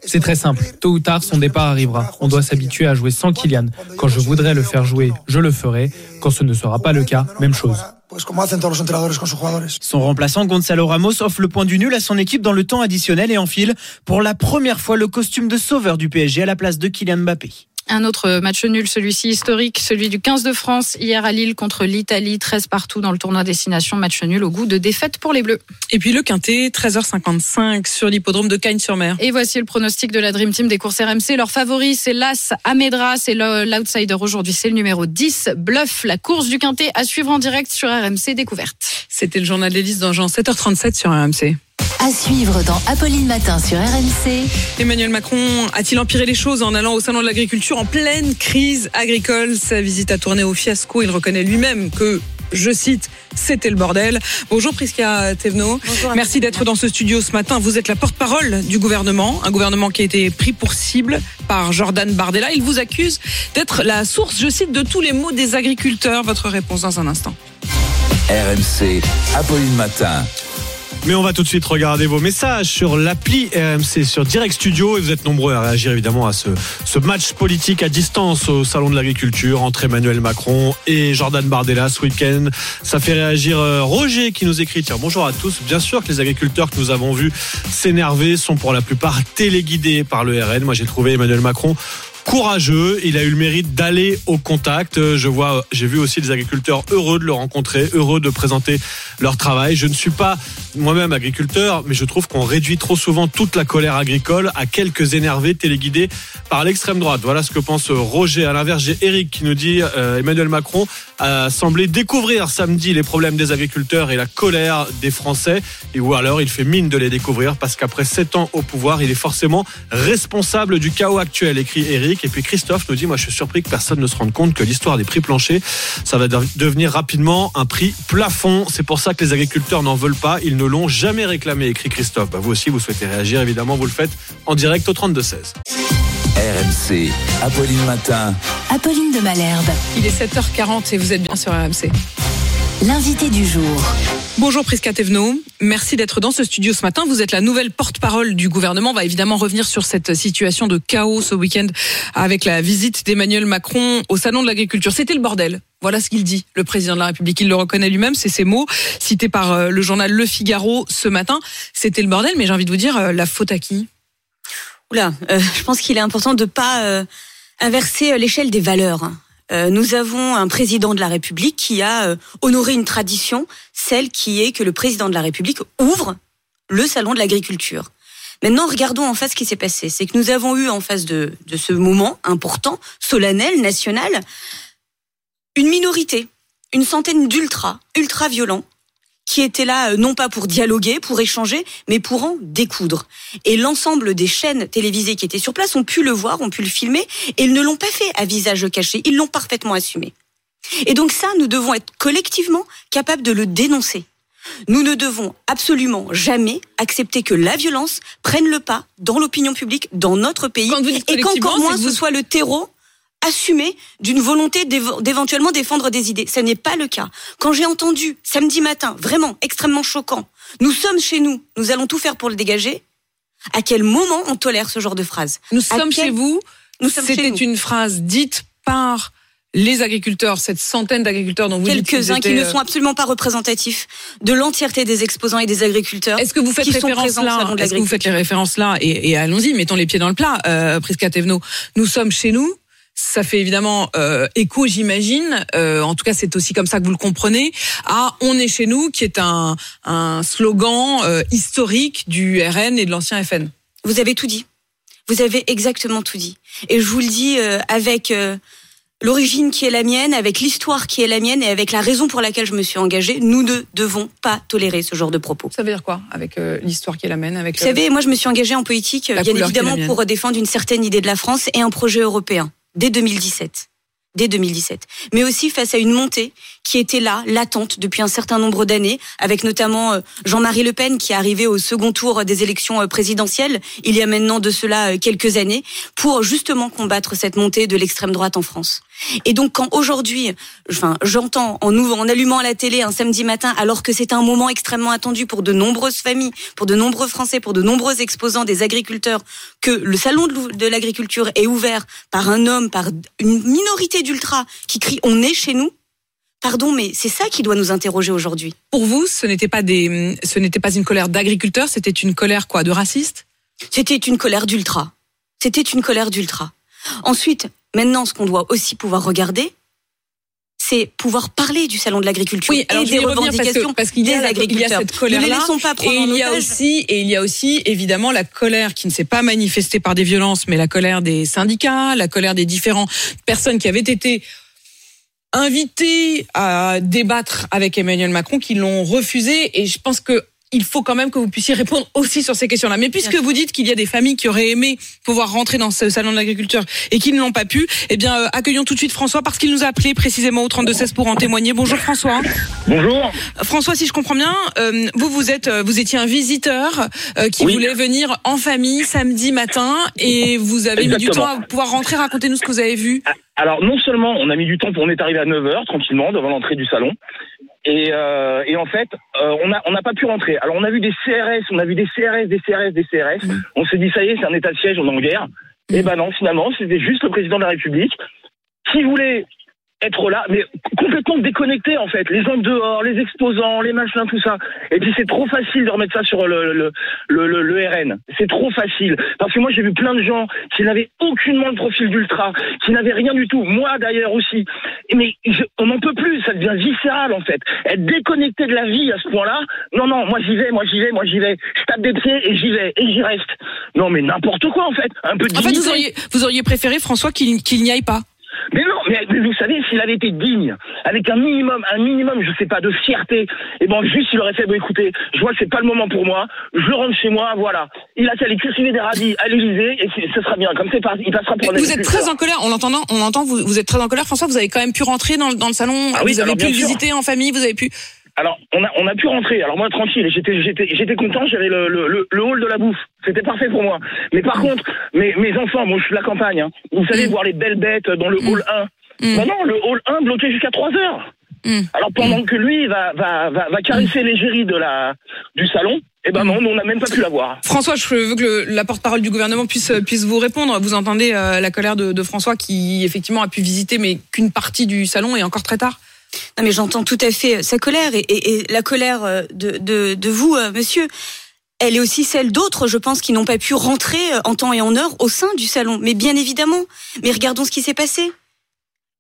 C'est très simple. Tôt ou tard, son départ arrivera. On doit s'habituer à jouer sans Kylian. Quand je voudrais le faire jouer, je le ferai. Quand ce ne sera pas le cas, même chose. Son remplaçant Gonzalo Ramos offre le point du nul à son équipe dans le temps additionnel et enfile pour la première fois le costume de sauveur du PSG à la place de Kylian Mbappé. Un autre match nul, celui-ci historique, celui du 15 de France hier à Lille contre l'Italie, 13 partout dans le tournoi destination, match nul au goût de défaite pour les Bleus. Et puis le quintet, 13h55 sur l'hippodrome de Cagnes-sur-Mer. Et voici le pronostic de la Dream Team des courses RMC. Leur favori, c'est l'As Amedra, c'est l'outsider aujourd'hui, c'est le numéro 10, Bluff, la course du quintet à suivre en direct sur RMC Découverte. C'était le journal d'Élise Dangean, 7h37 sur RMC. À suivre dans Apolline Matin sur RMC. Emmanuel Macron a-t-il empiré les choses en allant au salon de l'agriculture en pleine crise agricole? Sa visite a tourné au fiasco. Il reconnaît lui-même que je cite, c'était le bordel. Bonjour Prisca Thévenot. Merci d'être dans ce studio ce matin. Vous êtes la porte-parole du gouvernement, un gouvernement qui a été pris pour cible par Jordan Bardella. Il vous accuse d'être la source, je cite, de tous les maux des agriculteurs. Votre réponse dans un instant. RMC, Apolline Matin. Mais on va tout de suite regarder vos messages sur l'appli RMC, sur Direct Studio. Et vous êtes nombreux à réagir évidemment à ce, ce match politique à distance au Salon de l'Agriculture entre Emmanuel Macron et Jordan Bardella ce week-end. Ça fait réagir Roger qui nous écrit Tiens, bonjour à tous. Bien sûr que les agriculteurs que nous avons vus s'énerver sont pour la plupart téléguidés par le RN. Moi, j'ai trouvé Emmanuel Macron courageux. Il a eu le mérite d'aller au contact. Je vois, j'ai vu aussi des agriculteurs heureux de le rencontrer, heureux de présenter leur travail. Je ne suis pas moi-même agriculteur, mais je trouve qu'on réduit trop souvent toute la colère agricole à quelques énervés téléguidés par l'extrême droite. Voilà ce que pense Roger. À l'inverse, j'ai Eric qui nous dit euh, Emmanuel Macron a semblé découvrir samedi les problèmes des agriculteurs et la colère des Français. Et ou alors il fait mine de les découvrir parce qu'après sept ans au pouvoir, il est forcément responsable du chaos actuel, écrit Eric. Et puis Christophe nous dit Moi, je suis surpris que personne ne se rende compte que l'histoire des prix planchers, ça va devenir rapidement un prix plafond. C'est pour ça que les agriculteurs n'en veulent pas. Ils ne l'ont jamais réclamé, écrit Christophe. Bah, vous aussi, vous souhaitez réagir, évidemment, vous le faites en direct au 32-16. RMC, Apolline Matin. Apolline de Malherbe. Il est 7h40 et vous êtes bien sur RMC. L'invité du jour. Bonjour Prisca Thévenot, merci d'être dans ce studio ce matin. Vous êtes la nouvelle porte-parole du gouvernement. On va évidemment revenir sur cette situation de chaos ce week-end avec la visite d'Emmanuel Macron au Salon de l'Agriculture. C'était le bordel. Voilà ce qu'il dit, le président de la République. Il le reconnaît lui-même, c'est ses mots, cités par le journal Le Figaro ce matin. C'était le bordel, mais j'ai envie de vous dire, la faute à qui? Oula, euh, je pense qu'il est important de pas euh, inverser l'échelle des valeurs. Euh, nous avons un président de la République qui a honoré une tradition, celle qui est que le président de la République ouvre le salon de l'agriculture. Maintenant, regardons en face ce qui s'est passé. C'est que nous avons eu en face de, de ce moment important, solennel, national, une minorité, une centaine d'ultra, ultra violents, qui étaient là euh, non pas pour dialoguer, pour échanger, mais pour en découdre. Et l'ensemble des chaînes télévisées qui étaient sur place ont pu le voir, ont pu le filmer, et ils ne l'ont pas fait à visage caché, ils l'ont parfaitement assumé. Et donc ça, nous devons être collectivement capables de le dénoncer. Nous ne devons absolument jamais accepter que la violence prenne le pas dans l'opinion publique, dans notre pays, et qu'encore moins ce soit le terreau assumé d'une volonté d'éventuellement défendre des idées. Ce n'est pas le cas. Quand j'ai entendu samedi matin, vraiment extrêmement choquant, nous sommes chez nous, nous allons tout faire pour le dégager, à quel moment on tolère ce genre de phrase Nous À sommes quel- chez vous. Nous sommes chez C'était une phrase dite par les agriculteurs, cette centaine d'agriculteurs dont vous quelques-uns qui ne euh, sont absolument pas représentatifs de l'entièreté des exposants et des agriculteurs. Est-ce que vous faites référence là Est-ce que vous faites les références là Et, et allons-y, mettons les pieds dans le plat. Euh, Prisca Thévenot, nous sommes chez nous. Ça fait évidemment euh, écho, j'imagine. Euh, en tout cas, c'est aussi comme ça que vous le comprenez. À "On est chez nous", qui est un, un slogan euh, historique du RN et de l'ancien FN. Vous avez tout dit. Vous avez exactement tout dit. Et je vous le dis euh, avec euh, l'origine qui est la mienne, avec l'histoire qui est la mienne et avec la raison pour laquelle je me suis engagée. Nous ne devons pas tolérer ce genre de propos. Ça veut dire quoi avec euh, l'histoire qui est la mienne avec Vous savez, moi je me suis engagée en politique, La bien évidemment, pour défendre une certaine idée de la France et un projet européen, dès 2017. Dès 2017. Mais aussi face à une montée qui était là, latente, depuis un certain nombre d'années, avec notamment euh, Jean-Marie Le Pen qui est arrivé au second tour des élections euh, présidentielles, il y a maintenant de cela euh, quelques années, pour justement combattre cette montée de l'extrême droite en France. Et donc quand aujourd'hui, enfin, j'entends en ouvrant, en allumant la télé un samedi matin, alors que c'est un moment extrêmement attendu pour de nombreuses familles, pour de nombreux Français, pour de nombreux exposants des agriculteurs, que le salon de l'agriculture est ouvert par un homme, par une minorité d'ultra qui crie "On est chez nous". Pardon, mais c'est ça qui doit nous interroger aujourd'hui. Pour vous, ce n'était pas des, ce n'était pas une colère d'agriculteurs, c'était une colère quoi, de racistes? C'était une colère d'ultra. C'était une colère d'ultra. Ensuite, maintenant, ce qu'on doit aussi pouvoir regarder, c'est pouvoir parler du salon de l'agriculture Oui, et des revendications parce qu'il y, des a y cette colère ne les là laissons pas prendre et il y a aussi et il y a aussi évidemment la colère qui ne s'est pas manifestée par des violences mais la colère des syndicats, la colère des différentes personnes qui avaient été invitées à débattre avec Emmanuel Macron qui l'ont refusé. Et je pense que il faut quand même que vous puissiez répondre aussi sur ces questions-là. Mais puisque vous dites qu'il y a des familles qui auraient aimé pouvoir rentrer dans ce salon de l'agriculture et qui ne l'ont pas pu, eh bien, euh, accueillons tout de suite François parce qu'il nous a appelé précisément au 3216 pour en témoigner. Bonjour François. Bonjour. François, si je comprends bien, euh, vous vous êtes, euh, vous étiez un visiteur euh, qui Oui. voulait venir en famille samedi matin et vous avez mis du temps à pouvoir rentrer. Racontez-nous ce que vous avez vu. Alors non seulement on a mis du temps, pour, on est arrivé à 9h tranquillement devant l'entrée du salon. Et, euh, et en fait, euh, on n'a on n'a pas pu rentrer. Alors on a vu des CRS, on a vu des CRS, des CRS, des CRS. On s'est dit ça y est, c'est un état de siège, on est en guerre. Et ben non, finalement, c'était juste le président de la République qui voulait être là, mais complètement déconnecté en fait. Les gens dehors, les exposants, les machins, tout ça. Et puis c'est trop facile de remettre ça sur le, le, le, le, le RN. C'est trop facile. Parce que moi j'ai vu plein de gens qui n'avaient aucunement le profil d'ultra, qui n'avaient rien du tout. Moi d'ailleurs aussi. Mais je- on n'en peut plus, ça devient viscéral en fait. Être déconnecté de la vie à ce point-là, non, non, moi j'y vais, moi j'y vais, moi j'y vais. Je tape des pieds et j'y vais, et j'y reste. Non mais n'importe quoi en fait. Un peu de En fait, vous auriez, vous auriez préféré François qu'il qu'il n'y aille pas. Mais non, mais, vous savez, s'il avait été digne, avec un minimum, un minimum, je sais pas, de fierté, et bon, juste il aurait fait, bon, écoutez, je vois que c'est pas le moment pour moi, je rentre chez moi, voilà. Il a qu'à aller cultiver des radis à l'Élysée, et ce sera bien, comme c'est parti, il passera pour Vous êtes très en colère. On l'entend, on l'entend. Vous, vous êtes très en colère, François. Vous avez quand même pu rentrer dans, le- dans le salon. Ah oui, vous avez pu le visiter en famille. Vous avez pu. Alors, on a, on a pu rentrer. Alors moi, tranquille, j'étais, j'étais, j'étais content. J'avais le, le, le, le hall de la bouffe. C'était parfait pour moi. Mais par Mm. contre, mes, mes enfants, moi, je suis de la campagne. Hein. Vous savez voir les belles bêtes dans le Mm. hall 1. Bah non, le hall 1 bloqué jusqu'à 3 heures. Mm. Alors pendant que lui va, va, va, va caresser l'égérie de la du salon, eh ben non, on n'a même pas pu la voir. François, je veux que le- la porte-parole du gouvernement puisse puisse vous répondre. Vous entendez euh, la colère de, de François qui effectivement a pu visiter, mais qu'une partie du salon et encore très tard. Non, mais j'entends tout à fait sa colère et, la colère euh, de, de, de vous, euh, monsieur. Elle est aussi celle d'autres, je pense, qui n'ont pas pu rentrer euh, en temps et en heure au sein du salon. Mais bien évidemment. Mais regardons ce qui s'est passé.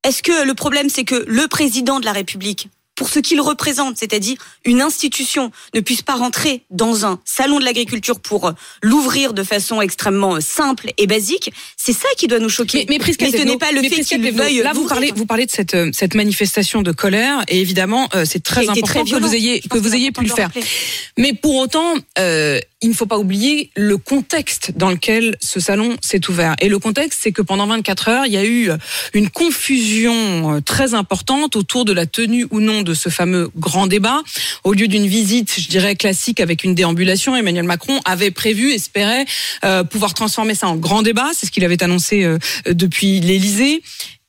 Est-ce que le problème, c'est que le président de la République pour ce qu'il représente, c'est-à-dire une institution, ne puisse pas rentrer dans un salon de l'agriculture pour euh, l'ouvrir de façon extrêmement euh, simple et basique, c'est ça qui doit nous choquer. Mais, Prisca ce Thévenot, n'est pas le mais fait qu'il veuille Là, vous parlez, vous parlez de cette, euh, cette manifestation de colère, et évidemment, euh, c'est très important très que vous ayez, que vous ayez pu le faire. rappeler. Mais pour autant, euh, il ne faut pas oublier le contexte dans lequel ce salon s'est ouvert. Et le contexte, c'est que pendant 24 heures, il y a eu une confusion euh, très importante autour de la tenue ou non de ce fameux grand débat. Au lieu d'une visite, je dirais, classique avec une déambulation, Emmanuel Macron avait prévu, espérait euh, pouvoir transformer ça en grand débat. C'est ce qu'il avait annoncé euh, depuis l'Élysée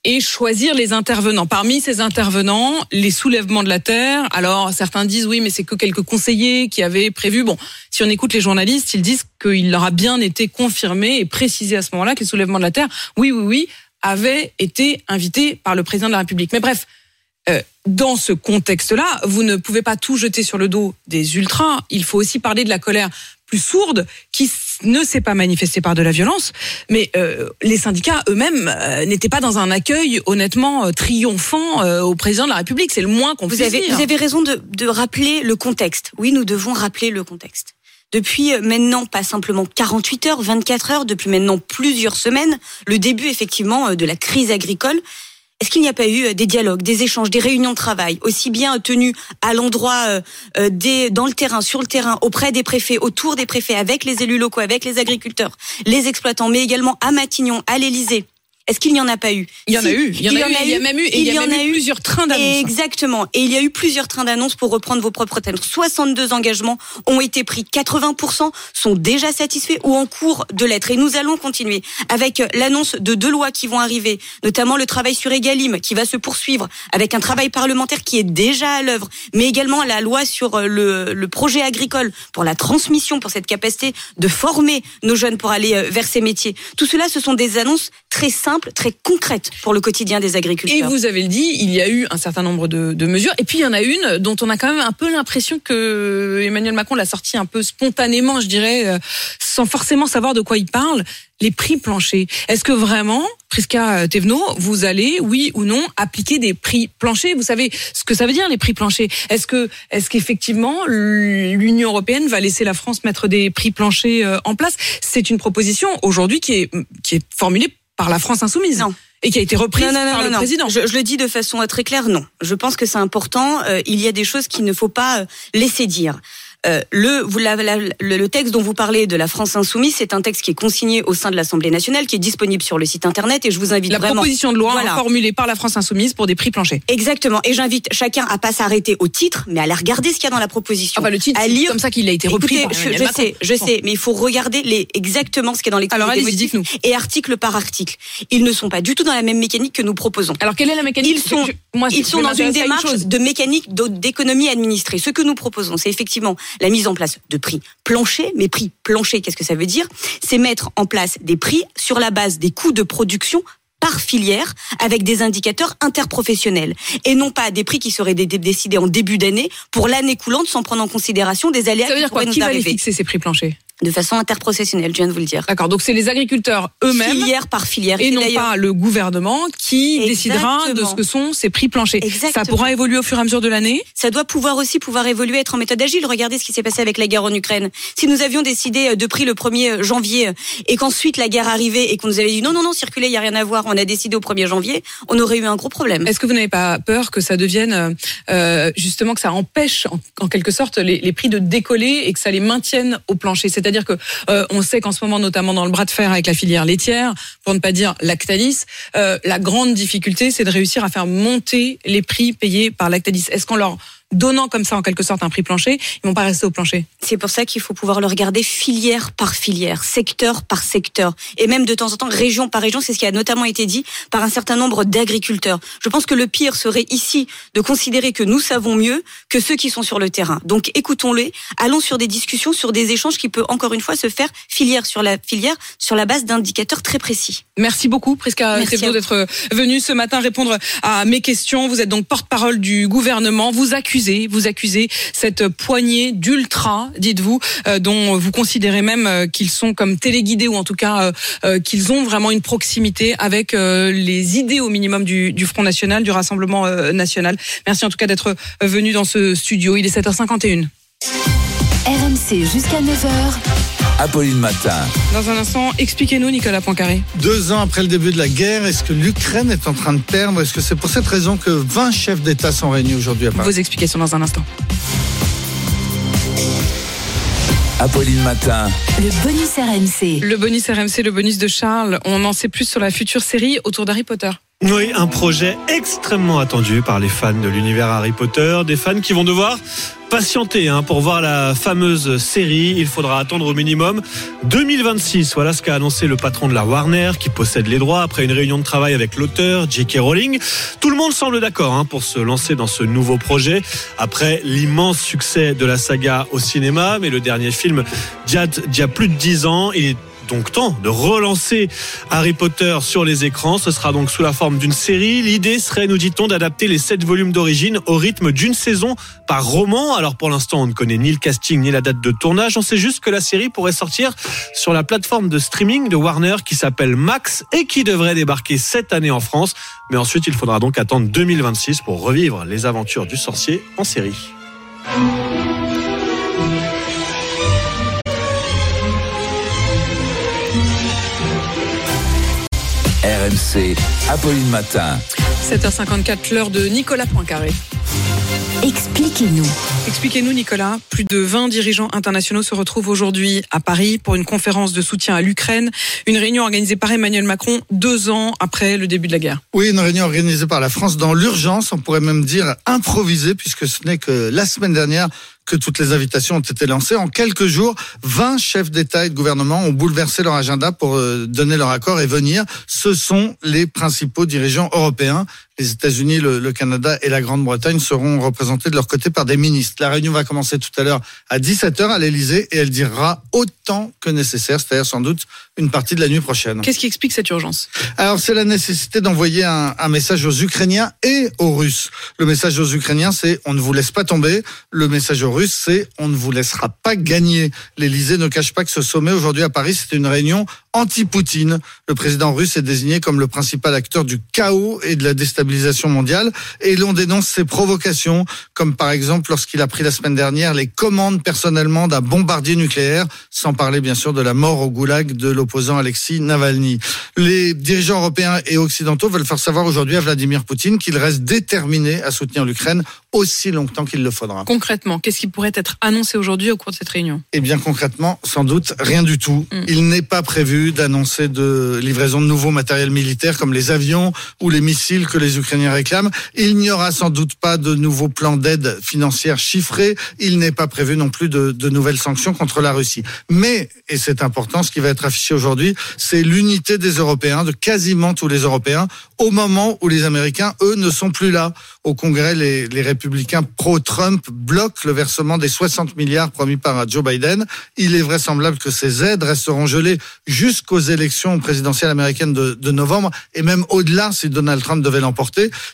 et choisir les intervenants. Parmi ces intervenants, les soulèvements de la terre. Alors certains disent oui, mais c'est que quelques conseillers qui avaient prévu. Bon, si on écoute les journalistes, ils disent qu'il leur a bien été confirmé et précisé à ce moment-là que les soulèvements de la terre, oui, oui, oui, avaient été invités par le président de la République. Mais bref. euh, dans ce contexte-là, vous ne pouvez pas tout jeter sur le dos des ultras. Il faut aussi parler de la colère plus sourde qui ne s'est pas manifestée par de la violence, mais euh, les syndicats eux-mêmes euh, n'étaient pas dans un accueil honnêtement euh, triomphant au président de la République. C'est le moins qu'on puisse avez, dire. vous avez raison de, de rappeler le contexte. Oui, nous devons rappeler le contexte. Depuis maintenant pas simplement 48 heures, 24 heures, depuis maintenant plusieurs semaines, le début effectivement de la crise agricole, est-ce qu'il n'y a pas eu euh, des dialogues, des échanges, des réunions de travail aussi bien tenus à l'endroit euh, euh, dans le terrain, sur le terrain, auprès des préfets, autour des préfets, avec les élus locaux, avec les agriculteurs, les exploitants, mais également à Matignon, à l'Élysée Est-ce qu'il n'y en a pas eu? Il y en a eu, il y en a eu, il y a même eu- et il y a même eu plusieurs trains d'annonces. Exactement. Et il y a eu plusieurs trains d'annonces pour reprendre vos propres termes. 62 engagements ont été pris. 80% sont déjà satisfaits ou en cours de l'être. Et nous allons continuer avec l'annonce de deux lois qui vont arriver, notamment le travail sur Egalim qui va se poursuivre avec un travail parlementaire qui est déjà à l'œuvre, mais également la loi sur le, le projet agricole pour la transmission, pour cette capacité de former nos jeunes pour aller euh, vers ces métiers. Tout cela, ce sont des annonces très simples, très concrètes pour le quotidien des agriculteurs. Et vous avez le dit, il y a eu un certain nombre de, de mesures. Et puis il y en a une dont on a quand même un peu l'impression que Emmanuel Macron l'a sortie un peu spontanément, je dirais, euh, sans forcément savoir de quoi il parle. Les prix planchers. Est-ce que vraiment, Prisca Thévenot, vous allez, oui ou non, appliquer des prix planchers? Vous savez ce que ça veut dire les prix planchers? Est-ce que, est-ce qu'effectivement l'Union européenne va laisser la France mettre des prix planchers euh, en place? C'est une proposition aujourd'hui qui est qui est formulée par la France insoumise. Non. Et qui a été reprise Non, non, non, par non, le non. président. Je, je le dis de façon très claire, non. Je pense que c'est important. Euh, il y a des choses qu'il ne faut pas euh, laisser dire. Euh, le, vous, la- la- le, le texte dont vous parlez de la France insoumise, c'est un texte qui est consigné au sein de l'Assemblée nationale, qui est disponible sur le site internet, et je vous invite La vraiment. proposition de loi Voilà. formulée par la France insoumise pour des prix planchers. Exactement. Et j'invite chacun à pas s'arrêter au titre, mais à aller regarder ce qu'il y a dans la proposition. Enfin, le titre, à c'est lire. comme ça qu'il a été repris Écoutez, par je, je sais, je sais, mais il faut regarder les, exactement ce qu'il y a dans les Alors, allez-y, dites-nous. et article par article. Ils ne sont pas du tout dans la même mécanique que nous proposons. Alors, quelle est la mécanique? Ils sont, moi, ils sont dans une démarche de mécanique d'économie administrée. Ce que nous proposons, c'est effectivement la mise en place de prix planchers. Mais prix planchers, qu'est-ce que ça veut dire? C'est mettre en place des prix sur la base des coûts de production par filière avec des indicateurs interprofessionnels et non pas des prix qui seraient dé- dé- décidés en début d'année pour l'année coulante sans prendre en considération des aléas Ça veut qui dire quoi? Qui va les fixer ces prix planchers? De façon interprofessionnelle, je viens de vous le dire. D'accord, donc c'est les agriculteurs eux-mêmes. Filière par filière. Et non pas le gouvernement qui décidera de ce que sont ces prix planchers. Ça Exactement. pourra évoluer au fur et à mesure de l'année ça doit pouvoir aussi pouvoir évoluer, être en méthode agile. Regardez ce qui s'est passé avec la guerre en Ukraine. Si nous avions décidé euh, de prix le 1er janvier euh, et qu'ensuite la guerre arrivait et qu'on nous avait dit non, non, non, circulez, il n'y a rien à voir, on a décidé au 1er janvier, on aurait eu un gros problème. Est-ce que vous n'avez pas peur que ça devienne euh, euh, justement que ça empêche en, en quelque sorte les, les prix de décoller et que ça les maintienne au plancher? C'est-à-dire que euh, on sait qu'en ce moment, notamment dans le bras de fer avec la filière laitière, pour ne pas dire Lactalis, euh, la grande difficulté, c'est de réussir à faire monter les prix payés par Lactalis. Est-ce qu'en leur donnant comme ça en quelque sorte un prix plancher, ils vont pas rester au plancher C'est pour ça qu'il faut pouvoir le regarder filière par filière, secteur par secteur, et même de temps en temps région par région. C'est ce qui a notamment été dit par un certain nombre d'agriculteurs. Je pense que le pire serait ici de considérer que nous savons mieux que ceux qui sont sur le terrain. Donc écoutons-les, allons sur des discussions, sur des échanges qui peut encore une fois se faire filière sur la filière, sur la base d'indicateurs très précis. Merci beaucoup, Prisca vous. d'être venue ce matin répondre à mes questions. Vous êtes donc porte-parole du gouvernement. Vous accusez vous accusez cette poignée d'ultra, dites-vous, euh, dont vous considérez même euh, qu'ils sont comme téléguidés ou en tout cas euh, qu'ils ont vraiment une proximité avec les idées au minimum du, du Front National, du Rassemblement National. Merci en tout cas d'être venu dans ce studio. Il est 7h51. RMC jusqu'à 9h. Apolline Matin. Dans un instant, expliquez-nous Nicolas Poincaré. Deux ans après le début de la guerre, est-ce que l'Ukraine est en train de perdre? Est-ce que c'est pour cette raison que 20 chefs d'État sont réunis aujourd'hui à Paris? Vos explications dans un instant. Apolline Matin. Le bonus RMC. Le bonus RMC, le bonus de Charles. On en sait plus sur la future série autour d'Harry Potter. Oui, un projet extrêmement attendu par les fans de l'univers Harry Potter, des fans qui vont devoir patienter hein, pour voir la fameuse série. Il faudra attendre au minimum 2026. Voilà ce qu'a annoncé le patron de la Warner qui possède les droits après une réunion de travail avec l'auteur J.K. Rowling. Tout le monde semble d'accord hein, pour se lancer dans ce nouveau projet après l'immense succès de la saga au cinéma. Mais le dernier film date d'il y a plus de 10 ans. Il est donc temps de relancer Harry Potter sur les écrans. Ce sera donc sous la forme d'une série. L'idée serait, nous dit-on, d'adapter les sept volumes d'origine au rythme d'une saison par roman. Alors pour l'instant, on ne connaît ni le casting ni la date de tournage. On sait juste que la série pourrait sortir sur la plateforme de streaming de Warner qui s'appelle Max et qui devrait débarquer cette année en France. Mais ensuite, il faudra donc attendre 2026 pour revivre les aventures du sorcier en série. RMC. Apolline Matin. 7h54, l'heure de Nicolas Poincaré. Expliquez-nous. Expliquez-nous, Nicolas. Plus de 20 dirigeants internationaux se retrouvent aujourd'hui à Paris pour une conférence de soutien à l'Ukraine. Une réunion organisée par Emmanuel Macron deux ans après le début de la guerre. Oui, une réunion organisée par la France dans l'urgence, on pourrait même dire improvisée, puisque ce n'est que la semaine dernière que toutes les invitations ont été lancées. En quelques jours, 20 chefs d'État et de gouvernement ont bouleversé leur agenda pour euh, donner leur accord et venir. Ce sont les principaux dirigeants européens. Les États-Unis, le, le Canada et la Grande-Bretagne seront représentés de leur côté par des ministres. La réunion va commencer tout à l'heure à 17h à l'Elysée et elle durera autant que nécessaire, c'est-à-dire sans doute une partie de la nuit prochaine. Qu'est-ce qui explique cette urgence? Alors, c'est la nécessité d'envoyer un, un, message aux Ukrainiens et aux Russes. Le message aux Ukrainiens, c'est on ne vous laisse pas tomber. Le message aux Russes, c'est on ne vous laissera pas gagner. L'Élysée ne cache pas que ce sommet aujourd'hui à Paris, c'était une réunion anti-Poutine. Le président russe est désigné comme le principal acteur du chaos et de la déstabilisation mondiale. Et l'on dénonce ses provocations, comme par exemple lorsqu'il a pris la semaine dernière les commandes personnellement d'un bombardier nucléaire, sans parler bien sûr de la mort au goulag de l'opposant Alexis Navalny. Les dirigeants européens et occidentaux veulent faire savoir aujourd'hui à Vladimir Poutine qu'il reste déterminé à soutenir l'Ukraine aussi longtemps qu'il le faudra. Concrètement, qu'est-ce qui pourrait être annoncé aujourd'hui au cours de cette réunion? Eh bien concrètement, sans doute rien du tout. Mm. Il n'est pas prévu d'annoncer de livraison de nouveaux matériels militaires comme les avions ou les missiles que les Ukrainiens réclament. Il n'y aura sans doute pas de nouveaux plans d'aide financière chiffrés. Il n'est pas prévu non plus de, nouvelles sanctions contre la Russie. Mais, et c'est important, ce qui va être affiché aujourd'hui, c'est l'unité des Européens, de quasiment tous les Européens, au moment où les Américains, eux, ne sont plus là. Au Congrès, les, républicains pro-Trump bloquent le versement des 60 milliards promis par Joe Biden. Il est vraisemblable que ces aides resteront gelées jusqu'aux élections présidentielles américaines de novembre et même au-delà si Donald Trump devait l'emporter.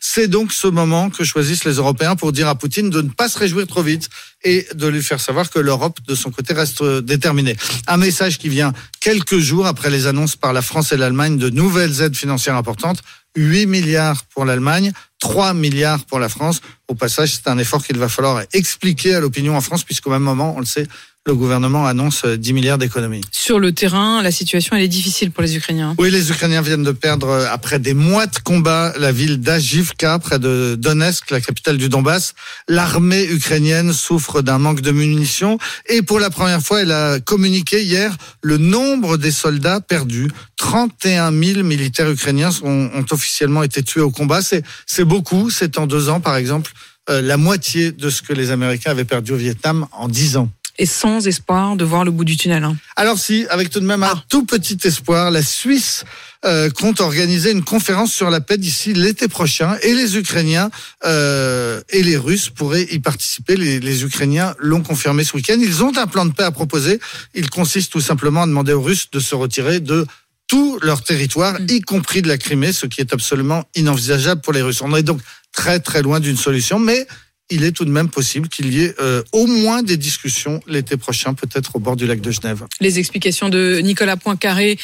C'est donc ce moment que choisissent les Européens pour dire à Poutine de ne pas se réjouir trop vite et de lui faire savoir que l'Europe, de son côté, reste déterminée. Un message qui vient quelques jours après les annonces par la France et l'Allemagne de nouvelles aides financières importantes. 8 milliards pour l'Allemagne, 3 milliards pour la France. Au passage, c'est un effort qu'il va falloir expliquer à l'opinion en France, puisqu'au même moment, on le sait, le gouvernement annonce 10 milliards d'économies. Sur le terrain, la situation elle est difficile pour les Ukrainiens. Oui, les Ukrainiens viennent de perdre après des mois de combat la ville d'Ajivka près de Donetsk, la capitale du Donbass. L'armée ukrainienne souffre d'un manque de munitions et pour la première fois, elle a communiqué hier le nombre des soldats perdus. 31 000 militaires ukrainiens ont, ont officiellement été tués au combat. C'est c'est beaucoup. C'est en deux ans, par exemple, euh, la moitié de ce que les Américains avaient perdu au Vietnam en dix ans et sans espoir de voir le bout du tunnel. Hein. Alors si, avec tout de même un ah. tout petit espoir, la Suisse euh, compte organiser une conférence sur la paix d'ici l'été prochain et les Ukrainiens euh, et les Russes pourraient y participer. Les, les Ukrainiens l'ont confirmé ce week-end. Ils ont un plan de paix à proposer. Il consiste tout simplement à demander aux Russes de se retirer de tout leur territoire, y compris de la Crimée, ce qui est absolument inenvisageable pour les Russes. On est donc très très loin d'une solution, mais il est tout de même possible qu'il y ait euh, au moins des discussions l'été prochain, peut-être au bord du lac de Genève. Les explications de Nicolas Poincaré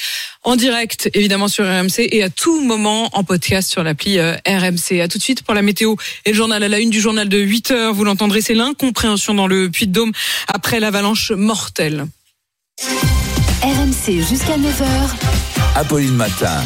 en direct, évidemment sur RMC et à tout moment en podcast sur l'appli euh, RMC. À tout de suite pour la météo et le journal à la une du journal de 8 heures. Vous l'entendrez, c'est l'incompréhension dans le Puy-de-Dôme après l'avalanche mortelle. RMC jusqu'à 9h. Apolline Matin.